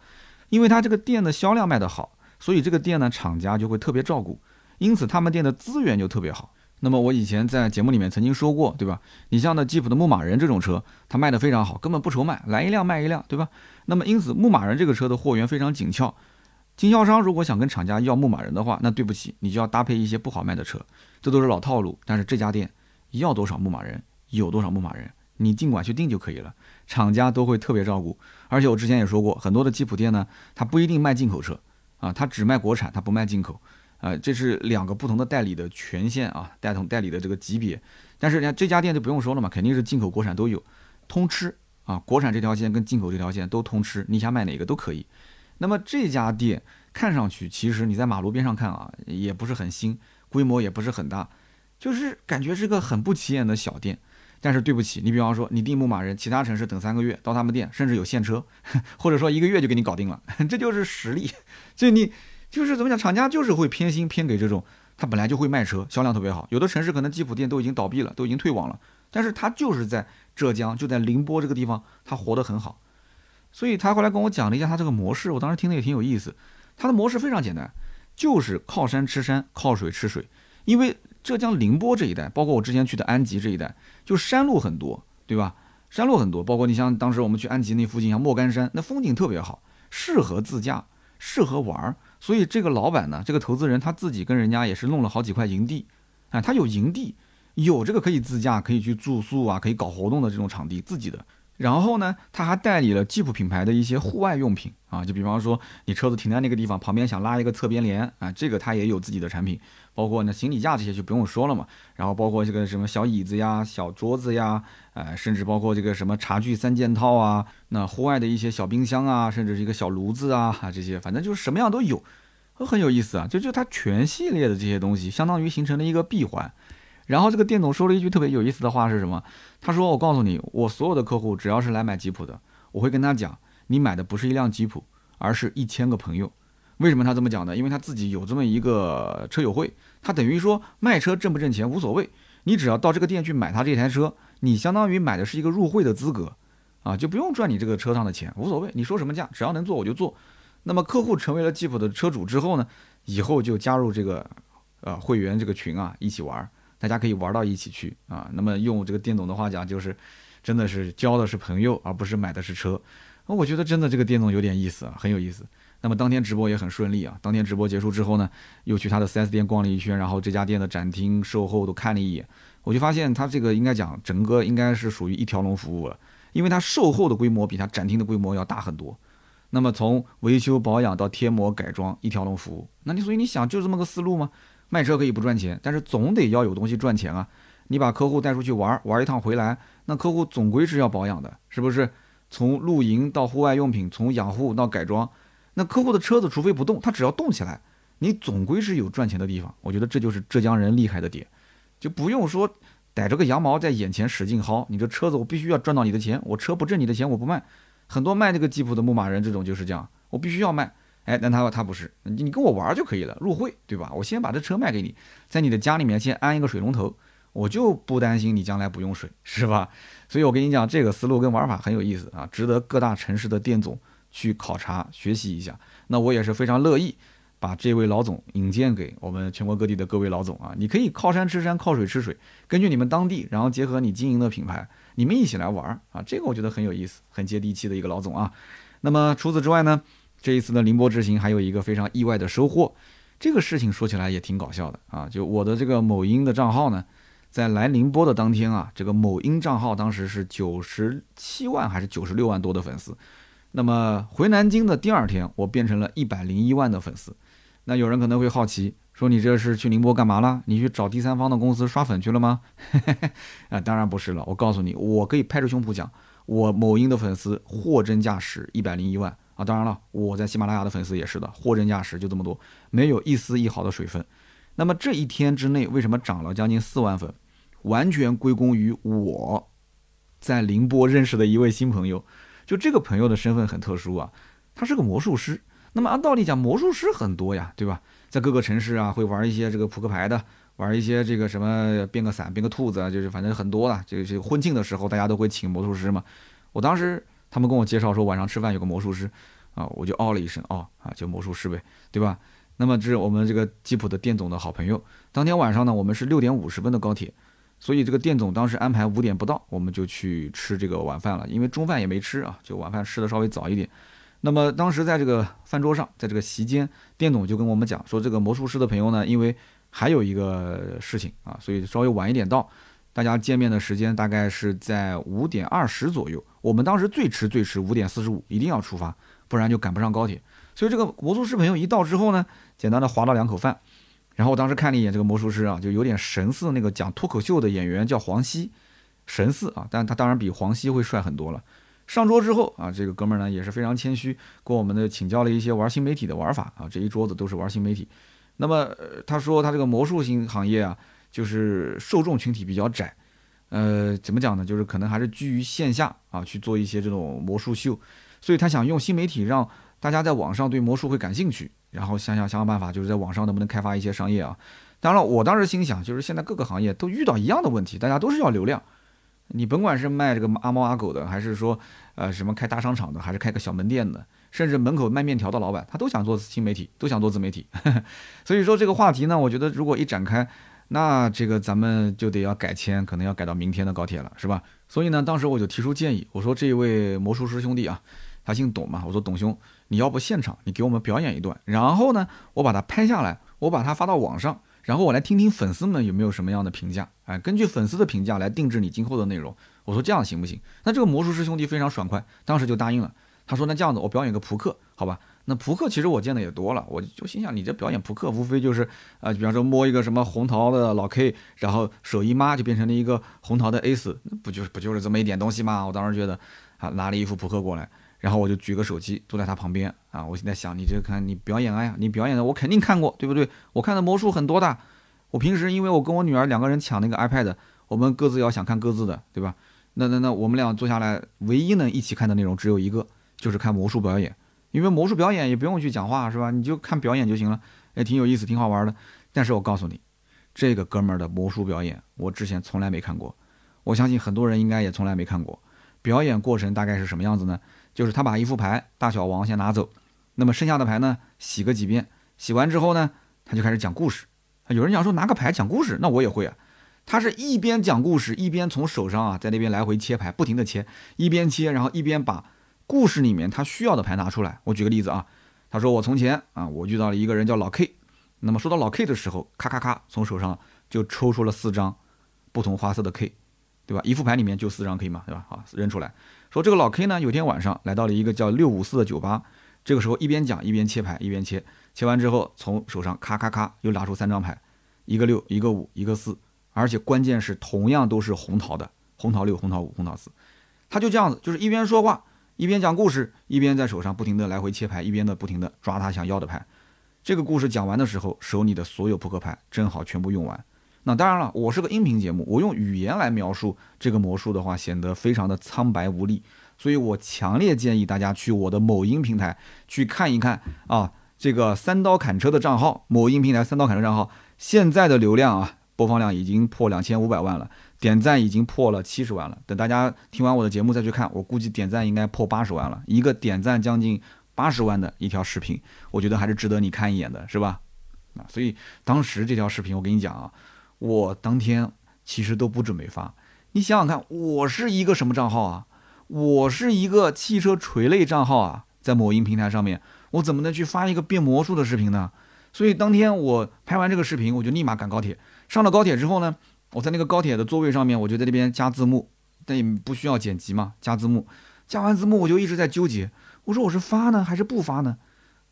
因为他这个店的销量卖得好，所以这个店呢厂家就会特别照顾，因此他们店的资源就特别好。那么我以前在节目里面曾经说过，对吧？你像那吉普的牧马人这种车，它卖的非常好，根本不愁卖，来一辆卖一辆，对吧？那么因此牧马人这个车的货源非常紧俏，经销商如果想跟厂家要牧马人的话，那对不起，你就要搭配一些不好卖的车，这都是老套路。但是这家店要多少牧马人有多少牧马人，你尽管去订就可以了，厂家都会特别照顾。而且我之前也说过，很多的吉普店呢，它不一定卖进口车啊，它只卖国产，它不卖进口。啊，这是两个不同的代理的权限啊，代同代理的这个级别。但是人家这家店就不用说了嘛，肯定是进口、国产都有，通吃啊。国产这条线跟进口这条线都通吃，你想买哪个都可以。那么这家店看上去，其实你在马路边上看啊，也不是很新，规模也不是很大，就是感觉是个很不起眼的小店。但是对不起，你比方说你订牧马人，其他城市等三个月到他们店，甚至有现车，或者说一个月就给你搞定了，这就是实力。就你。就是怎么讲，厂家就是会偏心偏给这种，他本来就会卖车，销量特别好。有的城市可能吉普店都已经倒闭了，都已经退网了，但是他就是在浙江，就在宁波这个地方，他活得很好。所以他后来跟我讲了一下他这个模式，我当时听的也挺有意思。他的模式非常简单，就是靠山吃山，靠水吃水。因为浙江宁波这一带，包括我之前去的安吉这一带，就山路很多，对吧？山路很多，包括你像当时我们去安吉那附近，像莫干山，那风景特别好，适合自驾，适合玩儿。所以这个老板呢，这个投资人他自己跟人家也是弄了好几块营地，啊，他有营地，有这个可以自驾、可以去住宿啊、可以搞活动的这种场地，自己的。然后呢，他还代理了吉普品牌的一些户外用品啊，就比方说你车子停在那个地方旁边想拉一个侧边帘啊，这个他也有自己的产品，包括那行李架这些就不用说了嘛。然后包括这个什么小椅子呀、小桌子呀，呃，甚至包括这个什么茶具三件套啊，那户外的一些小冰箱啊，甚至是一个小炉子啊，啊这些反正就是什么样都有，都很有意思啊。就就它全系列的这些东西，相当于形成了一个闭环。然后这个店总说了一句特别有意思的话是什么？他说：“我告诉你，我所有的客户只要是来买吉普的，我会跟他讲，你买的不是一辆吉普，而是一千个朋友。为什么他这么讲呢？因为他自己有这么一个车友会，他等于说卖车挣不挣钱无所谓，你只要到这个店去买他这台车，你相当于买的是一个入会的资格，啊，就不用赚你这个车上的钱，无所谓，你说什么价，只要能做我就做。那么客户成为了吉普的车主之后呢，以后就加入这个呃会员这个群啊，一起玩。”大家可以玩到一起去啊！那么用这个店总的话讲，就是真的是交的是朋友，而不是买的是车。那我觉得真的这个店总有点意思啊，很有意思。那么当天直播也很顺利啊。当天直播结束之后呢，又去他的 4S 店逛了一圈，然后这家店的展厅、售后都看了一眼，我就发现他这个应该讲整个应该是属于一条龙服务了，因为他售后的规模比他展厅的规模要大很多。那么从维修保养到贴膜改装，一条龙服务。那你所以你想就这么个思路吗？卖车可以不赚钱，但是总得要有东西赚钱啊！你把客户带出去玩玩一趟回来，那客户总归是要保养的，是不是？从露营到户外用品，从养护到改装，那客户的车子除非不动，他只要动起来，你总归是有赚钱的地方。我觉得这就是浙江人厉害的点，就不用说逮着个羊毛在眼前使劲薅，你这车子我必须要赚到你的钱，我车不挣你的钱我不卖。很多卖那个吉普的牧马人这种就是这样，我必须要卖。哎，但他他不是，你你跟我玩就可以了，入会对吧？我先把这车卖给你，在你的家里面先安一个水龙头，我就不担心你将来不用水，是吧？所以我跟你讲，这个思路跟玩法很有意思啊，值得各大城市的店总去考察学习一下。那我也是非常乐意把这位老总引荐给我们全国各地的各位老总啊，你可以靠山吃山，靠水吃水，根据你们当地，然后结合你经营的品牌，你们一起来玩啊，这个我觉得很有意思，很接地气的一个老总啊。那么除此之外呢？这一次的宁波之行还有一个非常意外的收获，这个事情说起来也挺搞笑的啊！就我的这个某音的账号呢，在来宁波的当天啊，这个某音账号当时是九十七万还是九十六万多的粉丝，那么回南京的第二天，我变成了一百零一万的粉丝。那有人可能会好奇说你这是去宁波干嘛了？你去找第三方的公司刷粉去了吗？啊，当然不是了。我告诉你，我可以拍着胸脯讲，我某音的粉丝货真价实一百零一万啊！当然了，我在喜马拉雅的粉丝也是的，货真价实就这么多，没有一丝一毫的水分。那么这一天之内，为什么涨了将近四万粉？完全归功于我在宁波认识的一位新朋友。就这个朋友的身份很特殊啊，他是个魔术师。那么按道理讲，魔术师很多呀，对吧？在各个城市啊，会玩一些这个扑克牌的，玩一些这个什么变个伞、变个兔子啊，就是反正很多了。这个这婚庆的时候，大家都会请魔术师嘛。我当时他们跟我介绍说晚上吃饭有个魔术师啊，我就哦了一声，哦啊，就魔术师呗，对吧？那么这是我们这个吉普的店总的好朋友。当天晚上呢，我们是六点五十分的高铁，所以这个店总当时安排五点不到，我们就去吃这个晚饭了。因为中饭也没吃啊，就晚饭吃的稍微早一点。那么当时在这个饭桌上，在这个席间，店总就跟我们讲说，这个魔术师的朋友呢，因为还有一个事情啊，所以稍微晚一点到。大家见面的时间大概是在五点二十左右。我们当时最迟最迟五点四十五一定要出发，不然就赶不上高铁。所以这个魔术师朋友一到之后呢，简单的划了两口饭，然后我当时看了一眼这个魔术师啊，就有点神似那个讲脱口秀的演员叫黄西，神似啊，但他当然比黄西会帅很多了。上桌之后啊，这个哥们儿呢也是非常谦虚，跟我们的请教了一些玩新媒体的玩法啊。这一桌子都是玩新媒体。那么他说他这个魔术型行业啊，就是受众群体比较窄，呃，怎么讲呢？就是可能还是居于线下啊去做一些这种魔术秀，所以他想用新媒体让大家在网上对魔术会感兴趣，然后想想想想办法，就是在网上能不能开发一些商业啊。当然了，我当时心想，就是现在各个行业都遇到一样的问题，大家都是要流量。你甭管是卖这个阿猫阿狗的，还是说，呃，什么开大商场的，还是开个小门店的，甚至门口卖面条的老板，他都想做新媒体，都想做自媒体。所以说这个话题呢，我觉得如果一展开，那这个咱们就得要改签，可能要改到明天的高铁了，是吧？所以呢，当时我就提出建议，我说这一位魔术师兄弟啊，他姓董嘛，我说董兄，你要不现场你给我们表演一段，然后呢，我把它拍下来，我把它发到网上。然后我来听听粉丝们有没有什么样的评价，哎，根据粉丝的评价来定制你今后的内容。我说这样行不行？那这个魔术师兄弟非常爽快，当时就答应了。他说那这样子我表演个扑克，好吧？那扑克其实我见的也多了，我就心想你这表演扑克无非就是啊，比方说摸一个什么红桃的老 K，然后手一抹就变成了一个红桃的 A 四，不就是不就是这么一点东西吗？我当时觉得啊，拿了一副扑克过来。然后我就举个手机，坐在他旁边啊。我现在想，你这看你表演了呀，你表演的我肯定看过，对不对？我看的魔术很多的。我平时因为我跟我女儿两个人抢那个 iPad，我们各自要想看各自的，对吧？那那那我们俩坐下来，唯一能一起看的内容只有一个，就是看魔术表演。因为魔术表演也不用去讲话，是吧？你就看表演就行了，也挺有意思，挺好玩的。但是我告诉你，这个哥们儿的魔术表演，我之前从来没看过。我相信很多人应该也从来没看过。表演过程大概是什么样子呢？就是他把一副牌大小王先拿走，那么剩下的牌呢，洗个几遍，洗完之后呢，他就开始讲故事。有人讲说拿个牌讲故事，那我也会啊。他是一边讲故事，一边从手上啊在那边来回切牌，不停的切，一边切，然后一边把故事里面他需要的牌拿出来。我举个例子啊，他说我从前啊，我遇到了一个人叫老 K，那么说到老 K 的时候，咔咔咔从手上就抽出了四张不同花色的 K，对吧？一副牌里面就四张 K 嘛，对吧？好，扔出来。说这个老 K 呢，有天晚上来到了一个叫六五四的酒吧，这个时候一边讲一边切牌，一边切，切完之后从手上咔咔咔又拿出三张牌，一个六，一个五，一个四，而且关键是同样都是红桃的，红桃六，红桃五，红桃四，他就这样子，就是一边说话一边讲故事，一边在手上不停的来回切牌，一边的不停的抓他想要的牌。这个故事讲完的时候，手里的所有扑克牌正好全部用完。那当然了，我是个音频节目，我用语言来描述这个魔术的话，显得非常的苍白无力。所以我强烈建议大家去我的某音平台去看一看啊，这个三刀砍车的账号，某音平台三刀砍车账号现在的流量啊，播放量已经破两千五百万了，点赞已经破了七十万了。等大家听完我的节目再去看，我估计点赞应该破八十万了。一个点赞将近八十万的一条视频，我觉得还是值得你看一眼的，是吧？啊，所以当时这条视频，我跟你讲啊。我当天其实都不准备发，你想想看，我是一个什么账号啊？我是一个汽车垂类账号啊，在某音平台上面，我怎么能去发一个变魔术的视频呢？所以当天我拍完这个视频，我就立马赶高铁。上了高铁之后呢，我在那个高铁的座位上面，我就在那边加字幕，但也不需要剪辑嘛，加字幕。加完字幕，我就一直在纠结，我说我是发呢还是不发呢？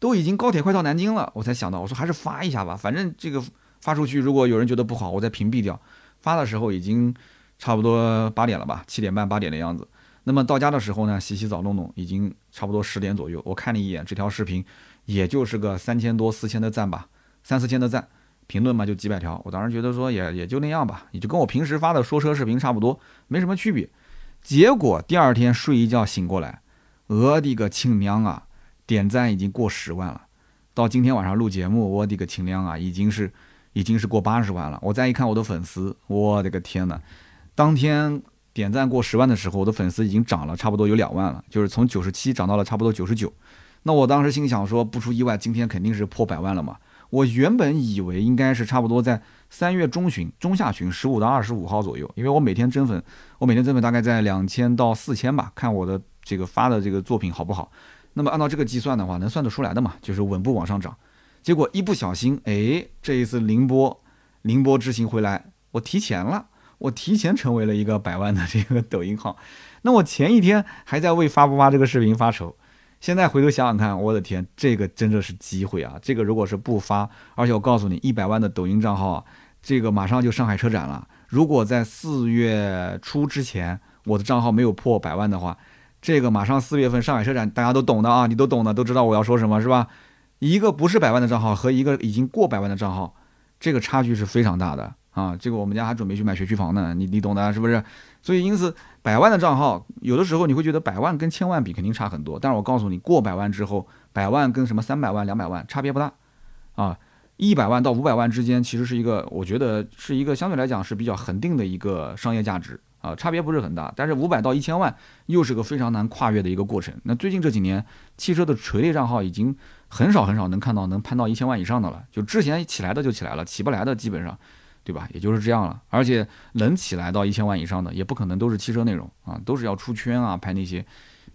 都已经高铁快到南京了，我才想到，我说还是发一下吧，反正这个发出去，如果有人觉得不好，我再屏蔽掉。发的时候已经差不多八点了吧，七点半八点的样子。那么到家的时候呢，洗洗澡弄弄，已经差不多十点左右。我看了一眼这条视频，也就是个三千多四千的赞吧，三四千的赞，评论嘛就几百条。我当时觉得说也也就那样吧，也就跟我平时发的说车视频差不多，没什么区别。结果第二天睡一觉醒过来，我的个亲娘啊，点赞已经过十万了。到今天晚上录节目，我的个亲娘啊，已经是已经是过八十万了。我再一看我的粉丝，我的个天呐，当天。点赞过十万的时候，我的粉丝已经涨了差不多有两万了，就是从九十七涨到了差不多九十九。那我当时心想说，不出意外，今天肯定是破百万了嘛。我原本以为应该是差不多在三月中旬、中下旬，十五到二十五号左右，因为我每天增粉，我每天增粉大概在两千到四千吧，看我的这个发的这个作品好不好。那么按照这个计算的话，能算得出来的嘛，就是稳步往上涨。结果一不小心，哎，这一次宁波宁波之行回来，我提前了。我提前成为了一个百万的这个抖音号，那我前一天还在为发不发这个视频发愁，现在回头想想看，我的天，这个真的是机会啊！这个如果是不发，而且我告诉你，一百万的抖音账号，这个马上就上海车展了。如果在四月初之前我的账号没有破百万的话，这个马上四月份上海车展，大家都懂的啊，你都懂的，都知道我要说什么是吧？一个不是百万的账号和一个已经过百万的账号，这个差距是非常大的。啊，这个我们家还准备去买学区房呢，你你懂的，是不是？所以因此，百万的账号，有的时候你会觉得百万跟千万比肯定差很多，但是我告诉你，过百万之后，百万跟什么三百万、两百万差别不大，啊，一百万到五百万之间，其实是一个，我觉得是一个相对来讲是比较恒定的一个商业价值啊，差别不是很大。但是五百到一千万又是个非常难跨越的一个过程。那最近这几年，汽车的垂类账号已经很少很少能看到能攀到一千万以上的了，就之前起来的就起来了，起不来的基本上。对吧？也就是这样了，而且能起来到一千万以上的，也不可能都是汽车内容啊，都是要出圈啊，拍那些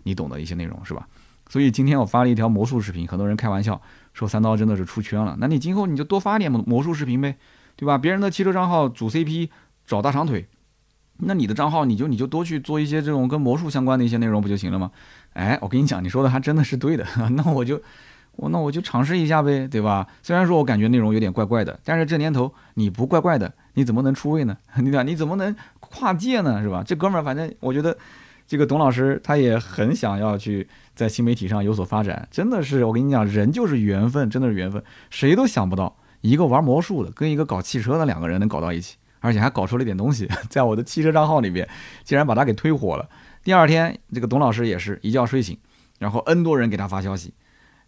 你懂的一些内容，是吧？所以今天我发了一条魔术视频，很多人开玩笑说三刀真的是出圈了。那你今后你就多发点魔术视频呗，对吧？别人的汽车账号组 CP 找大长腿，那你的账号你就你就多去做一些这种跟魔术相关的一些内容不就行了吗？哎，我跟你讲，你说的还真的是对的，那我就。我那我就尝试一下呗，对吧？虽然说我感觉内容有点怪怪的，但是这年头你不怪怪的，你怎么能出位呢？对吧？你怎么能跨界呢？是吧？这哥们儿反正我觉得，这个董老师他也很想要去在新媒体上有所发展，真的是我跟你讲，人就是缘分，真的是缘分，谁都想不到一个玩魔术的跟一个搞汽车的两个人能搞到一起，而且还搞出了一点东西，在我的汽车账号里边，竟然把他给推火了。第二天，这个董老师也是一觉睡醒，然后 N 多人给他发消息。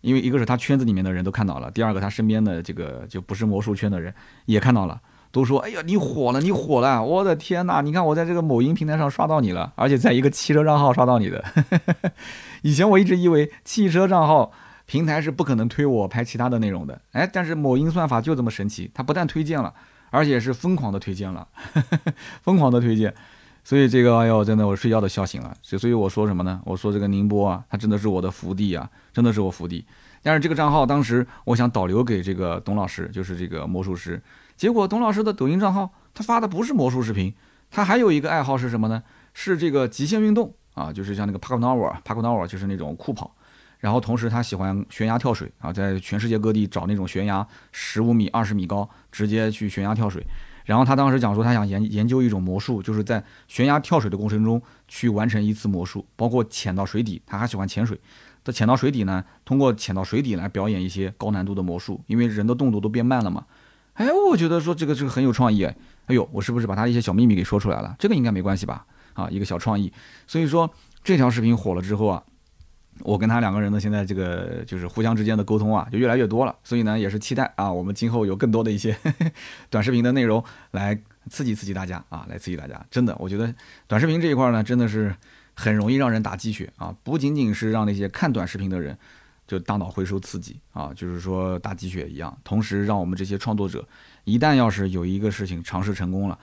因为一个是他圈子里面的人都看到了，第二个他身边的这个就不是魔术圈的人也看到了，都说：“哎呀，你火了，你火了！我的天哪，你看我在这个某音平台上刷到你了，而且在一个汽车账号刷到你的。以前我一直以为汽车账号平台是不可能推我拍其他的内容的，哎，但是某音算法就这么神奇，它不但推荐了，而且是疯狂的推荐了，疯狂的推荐。”所以这个，哎呦，真的，我睡觉都笑醒了。所所以我说什么呢？我说这个宁波啊，它真的是我的福地啊，真的是我福地。但是这个账号当时我想导流给这个董老师，就是这个魔术师。结果董老师的抖音账号他发的不是魔术视频，他还有一个爱好是什么呢？是这个极限运动啊，就是像那个 Parkour Parkour 就是那种酷跑。然后同时他喜欢悬崖跳水啊，在全世界各地找那种悬崖十五米、二十米高，直接去悬崖跳水。然后他当时讲说，他想研研究一种魔术，就是在悬崖跳水的过程中去完成一次魔术，包括潜到水底，他还喜欢潜水。他潜到水底呢，通过潜到水底来表演一些高难度的魔术，因为人的动作都变慢了嘛。哎，我觉得说这个这个很有创意哎。哎呦，我是不是把他一些小秘密给说出来了？这个应该没关系吧？啊，一个小创意。所以说这条视频火了之后啊。我跟他两个人呢，现在这个就是互相之间的沟通啊，就越来越多了。所以呢，也是期待啊，我们今后有更多的一些 短视频的内容来刺激刺激大家啊，来刺激大家。真的，我觉得短视频这一块呢，真的是很容易让人打鸡血啊，不仅仅是让那些看短视频的人就大脑回收刺激啊，就是说打鸡血一样，同时让我们这些创作者一旦要是有一个事情尝试成功了，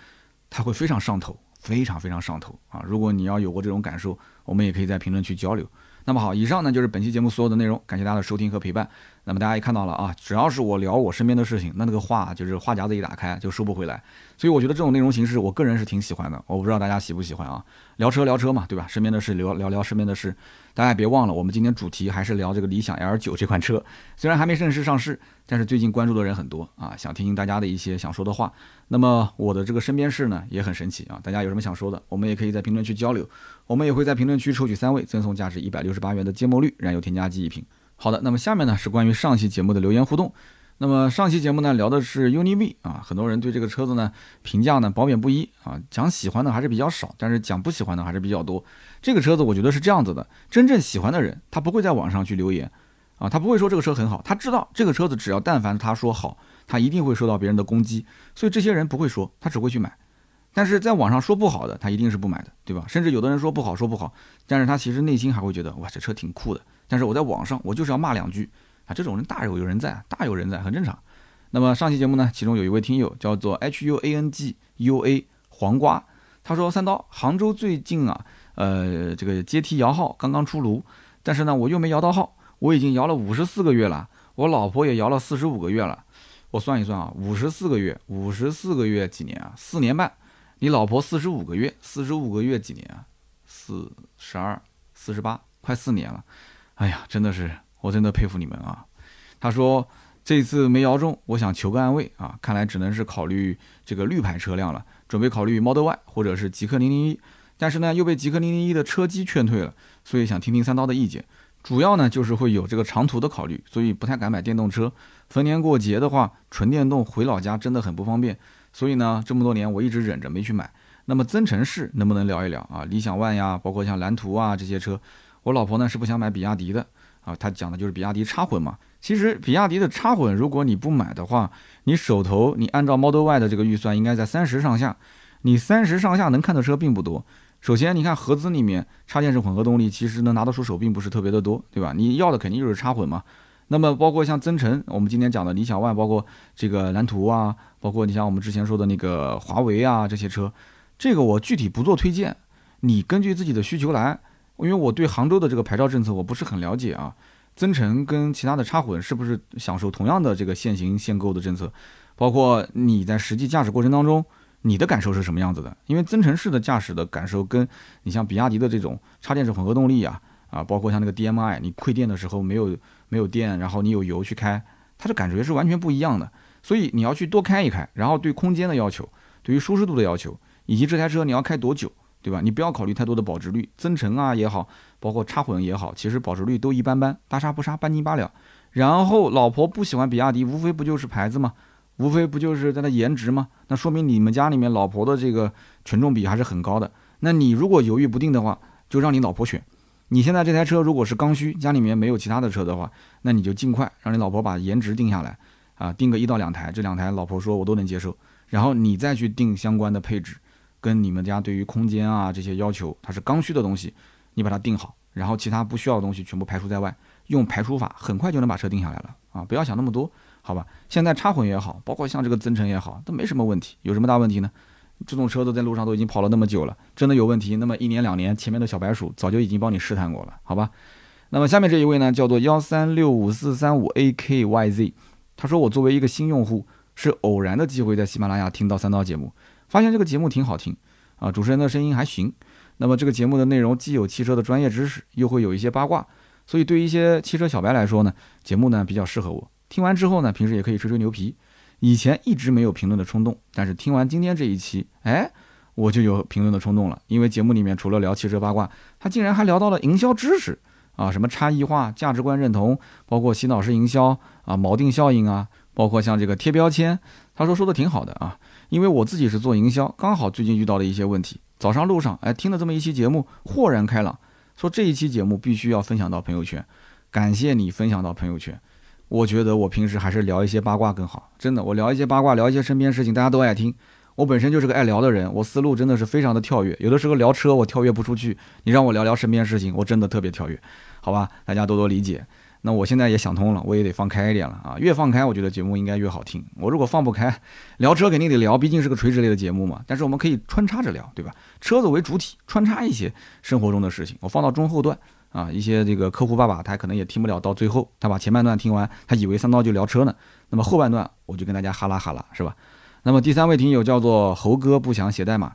他会非常上头，非常非常上头啊。如果你要有过这种感受，我们也可以在评论区交流。那么好，以上呢就是本期节目所有的内容，感谢大家的收听和陪伴。那么大家也看到了啊，只要是我聊我身边的事情，那那个话就是话匣子一打开就收不回来。所以我觉得这种内容形式，我个人是挺喜欢的。我不知道大家喜不喜欢啊？聊车聊车嘛，对吧？身边的事聊聊聊身边的事。大家别忘了，我们今天主题还是聊这个理想 L 九这款车。虽然还没正式上市，但是最近关注的人很多啊，想听听大家的一些想说的话。那么我的这个身边事呢也很神奇啊，大家有什么想说的，我们也可以在评论区交流。我们也会在评论区抽取三位，赠送价值一百六十八元的芥末绿燃油添加剂一瓶。好的，那么下面呢是关于上期节目的留言互动。那么上期节目呢聊的是 UNI-V 啊，很多人对这个车子呢评价呢褒贬不一啊，讲喜欢的还是比较少，但是讲不喜欢的还是比较多。这个车子我觉得是这样子的，真正喜欢的人他不会在网上去留言啊，他不会说这个车很好，他知道这个车子只要但凡他说好，他一定会受到别人的攻击，所以这些人不会说，他只会去买。但是在网上说不好的，他一定是不买的，对吧？甚至有的人说不好说不好，但是他其实内心还会觉得哇这车挺酷的。但是我在网上我就是要骂两句啊，这种人大有有人在，大有人在，很正常。那么上期节目呢，其中有一位听友叫做 H U A N G U A 黄瓜，他说三刀，杭州最近啊，呃，这个阶梯摇号刚刚出炉，但是呢我又没摇到号，我已经摇了五十四个月了，我老婆也摇了四十五个月了，我算一算啊，五十四个月，五十四个月几年啊？四年半。你老婆四十五个月，四十五个月几年啊？四十二、四十八，快四年了。哎呀，真的是，我真的佩服你们啊！他说这次没摇中，我想求个安慰啊。看来只能是考虑这个绿牌车辆了，准备考虑 Model Y 或者是极氪零零一，但是呢又被极氪零零一的车机劝退了，所以想听听三刀的意见。主要呢就是会有这个长途的考虑，所以不太敢买电动车。逢年过节的话，纯电动回老家真的很不方便。所以呢，这么多年我一直忍着没去买。那么增程式能不能聊一聊啊？理想 ONE 呀，包括像蓝图啊这些车，我老婆呢是不想买比亚迪的啊。她讲的就是比亚迪插混嘛。其实比亚迪的插混，如果你不买的话，你手头你按照 Model Y 的这个预算，应该在三十上下。你三十上下能看的车并不多。首先，你看合资里面插电式混合动力，其实能拿得出手并不是特别的多，对吧？你要的肯定就是插混嘛。那么包括像增程，我们今天讲的理想 ONE，包括这个蓝图啊，包括你像我们之前说的那个华为啊这些车，这个我具体不做推荐，你根据自己的需求来，因为我对杭州的这个牌照政策我不是很了解啊。增程跟其他的插混是不是享受同样的这个限行限购的政策？包括你在实际驾驶过程当中，你的感受是什么样子的？因为增程式的驾驶的感受跟你像比亚迪的这种插电式混合动力啊。啊，包括像那个 DMI，你馈电的时候没有没有电，然后你有油去开，它的感觉是完全不一样的。所以你要去多开一开，然后对空间的要求，对于舒适度的要求，以及这台车你要开多久，对吧？你不要考虑太多的保值率，增程啊也好，包括插混也好，其实保值率都一般般，大差不差，半斤八两。然后老婆不喜欢比亚迪，无非不就是牌子吗？无非不就是它的颜值吗？那说明你们家里面老婆的这个权重比还是很高的。那你如果犹豫不定的话，就让你老婆选。你现在这台车如果是刚需，家里面没有其他的车的话，那你就尽快让你老婆把颜值定下来，啊，定个一到两台，这两台老婆说我都能接受，然后你再去定相关的配置，跟你们家对于空间啊这些要求，它是刚需的东西，你把它定好，然后其他不需要的东西全部排除在外，用排除法很快就能把车定下来了啊！不要想那么多，好吧？现在插混也好，包括像这个增程也好，都没什么问题，有什么大问题呢？这种车子在路上都已经跑了那么久了，真的有问题，那么一年两年，前面的小白鼠早就已经帮你试探过了，好吧？那么下面这一位呢，叫做幺三六五四三五 A K Y Z，他说我作为一个新用户，是偶然的机会在喜马拉雅听到三刀节目，发现这个节目挺好听啊，主持人的声音还行。那么这个节目的内容既有汽车的专业知识，又会有一些八卦，所以对于一些汽车小白来说呢，节目呢比较适合我。听完之后呢，平时也可以吹吹牛皮。以前一直没有评论的冲动，但是听完今天这一期，哎，我就有评论的冲动了。因为节目里面除了聊汽车八卦，他竟然还聊到了营销知识啊，什么差异化、价值观认同，包括洗脑式营销啊、锚定效应啊，包括像这个贴标签。他说说的挺好的啊，因为我自己是做营销，刚好最近遇到了一些问题。早上路上，哎，听了这么一期节目，豁然开朗，说这一期节目必须要分享到朋友圈，感谢你分享到朋友圈。我觉得我平时还是聊一些八卦更好，真的，我聊一些八卦，聊一些身边事情，大家都爱听。我本身就是个爱聊的人，我思路真的是非常的跳跃。有的时候聊车我跳跃不出去，你让我聊聊身边事情，我真的特别跳跃，好吧？大家多多理解。那我现在也想通了，我也得放开一点了啊！越放开，我觉得节目应该越好听。我如果放不开，聊车肯定得聊，毕竟是个垂直类的节目嘛。但是我们可以穿插着聊，对吧？车子为主体，穿插一些生活中的事情，我放到中后段。啊，一些这个客户爸爸他可能也听不了到最后，他把前半段听完，他以为三刀就聊车呢。那么后半段我就跟大家哈拉哈拉，是吧？那么第三位听友叫做猴哥不想写代码，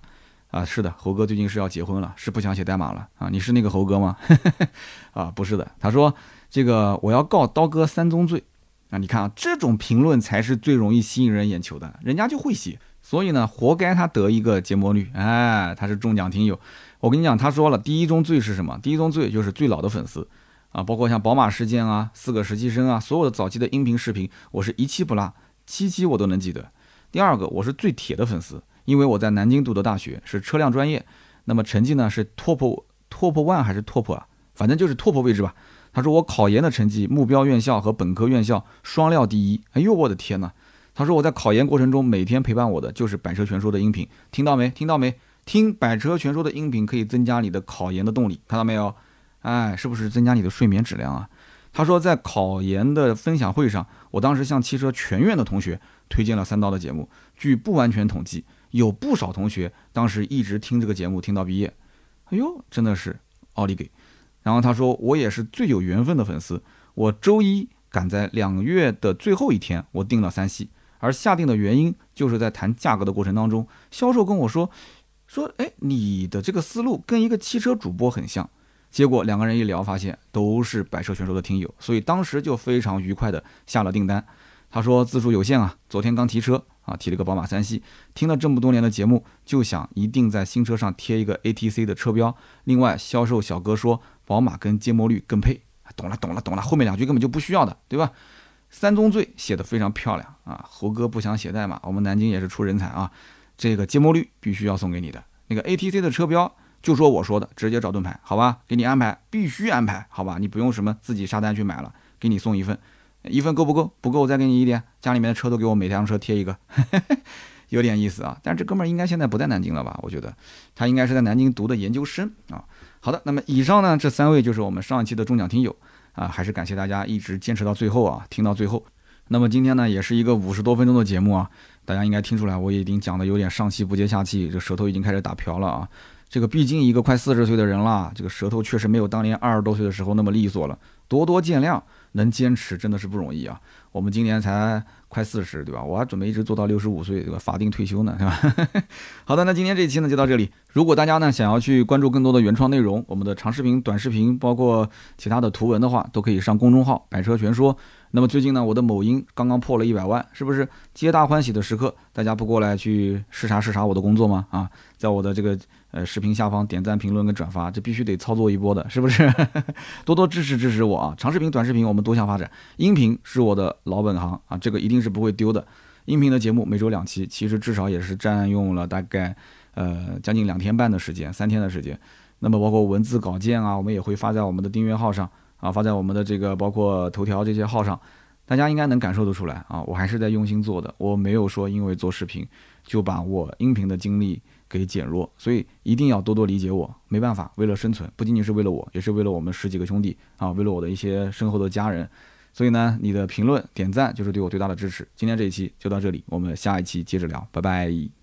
啊，是的，猴哥最近是要结婚了，是不想写代码了啊？你是那个猴哥吗？啊，不是的，他说这个我要告刀哥三宗罪啊！你看啊，这种评论才是最容易吸引人眼球的，人家就会写，所以呢，活该他得一个节膜率，哎，他是中奖听友。我跟你讲，他说了，第一宗罪是什么？第一宗罪就是最老的粉丝啊，包括像宝马事件啊、四个实习生啊，所有的早期的音频视频，我是一期不落，期期我都能记得。第二个，我是最铁的粉丝，因为我在南京读的大学是车辆专业，那么成绩呢是 top top one 还是 top 啊？反正就是 top 位置吧。他说我考研的成绩，目标院校和本科院校双料第一。哎呦我的天呐！他说我在考研过程中每天陪伴我的就是《百车全说》的音频，听到没？听到没？听《百车全说》的音频可以增加你的考研的动力，看到没有？哎，是不是增加你的睡眠质量啊？他说在考研的分享会上，我当时向汽车全院的同学。推荐了三刀的节目，据不完全统计，有不少同学当时一直听这个节目听到毕业。哎呦，真的是奥利给！然后他说我也是最有缘分的粉丝，我周一赶在两月的最后一天，我订了三系，而下定的原因就是在谈价格的过程当中，销售跟我说说，哎，你的这个思路跟一个汽车主播很像。结果两个人一聊，发现都是百车全说的听友，所以当时就非常愉快的下了订单。他说字数有限啊，昨天刚提车啊，提了个宝马三系，听了这么多年的节目，就想一定在新车上贴一个 ATC 的车标。另外，销售小哥说宝马跟芥末绿更配，懂了懂了懂了，后面两句根本就不需要的，对吧？三宗罪写的非常漂亮啊，猴哥不想写代码，我们南京也是出人才啊，这个芥末绿必须要送给你的，那个 ATC 的车标就说我说的，直接找盾牌，好吧，给你安排，必须安排，好吧，你不用什么自己下单去买了，给你送一份。一份够不够？不够，我再给你一点。家里面的车都给我每辆车贴一个，有点意思啊。但是这哥们儿应该现在不在南京了吧？我觉得他应该是在南京读的研究生啊。好的，那么以上呢这三位就是我们上一期的中奖听友啊，还是感谢大家一直坚持到最后啊，听到最后。那么今天呢也是一个五十多分钟的节目啊，大家应该听出来我已经讲的有点上气不接下气，这舌头已经开始打瓢了啊。这个毕竟一个快四十岁的人了，这个舌头确实没有当年二十多岁的时候那么利索了，多多见谅。能坚持真的是不容易啊！我们今年才快四十，对吧？我还准备一直做到六十五岁，这个法定退休呢，是吧？好的，那今天这一期呢就到这里。如果大家呢想要去关注更多的原创内容，我们的长视频、短视频，包括其他的图文的话，都可以上公众号“百车全说”。那么最近呢，我的某音刚刚破了一百万，是不是皆大欢喜的时刻？大家不过来去视察视察我的工作吗？啊，在我的这个。呃，视频下方点赞、评论跟转发，这必须得操作一波的，是不是？多多支持支持我啊！长视频、短视频我们多项发展，音频是我的老本行啊，这个一定是不会丢的。音频的节目每周两期，其实至少也是占用了大概呃将近两天半的时间，三天的时间。那么包括文字稿件啊，我们也会发在我们的订阅号上啊，发在我们的这个包括头条这些号上，大家应该能感受得出来啊，我还是在用心做的，我没有说因为做视频就把我音频的精力。给减弱，所以一定要多多理解我。没办法，为了生存，不仅仅是为了我，也是为了我们十几个兄弟啊，为了我的一些身后的家人。所以呢，你的评论、点赞就是对我最大的支持。今天这一期就到这里，我们下一期接着聊，拜拜。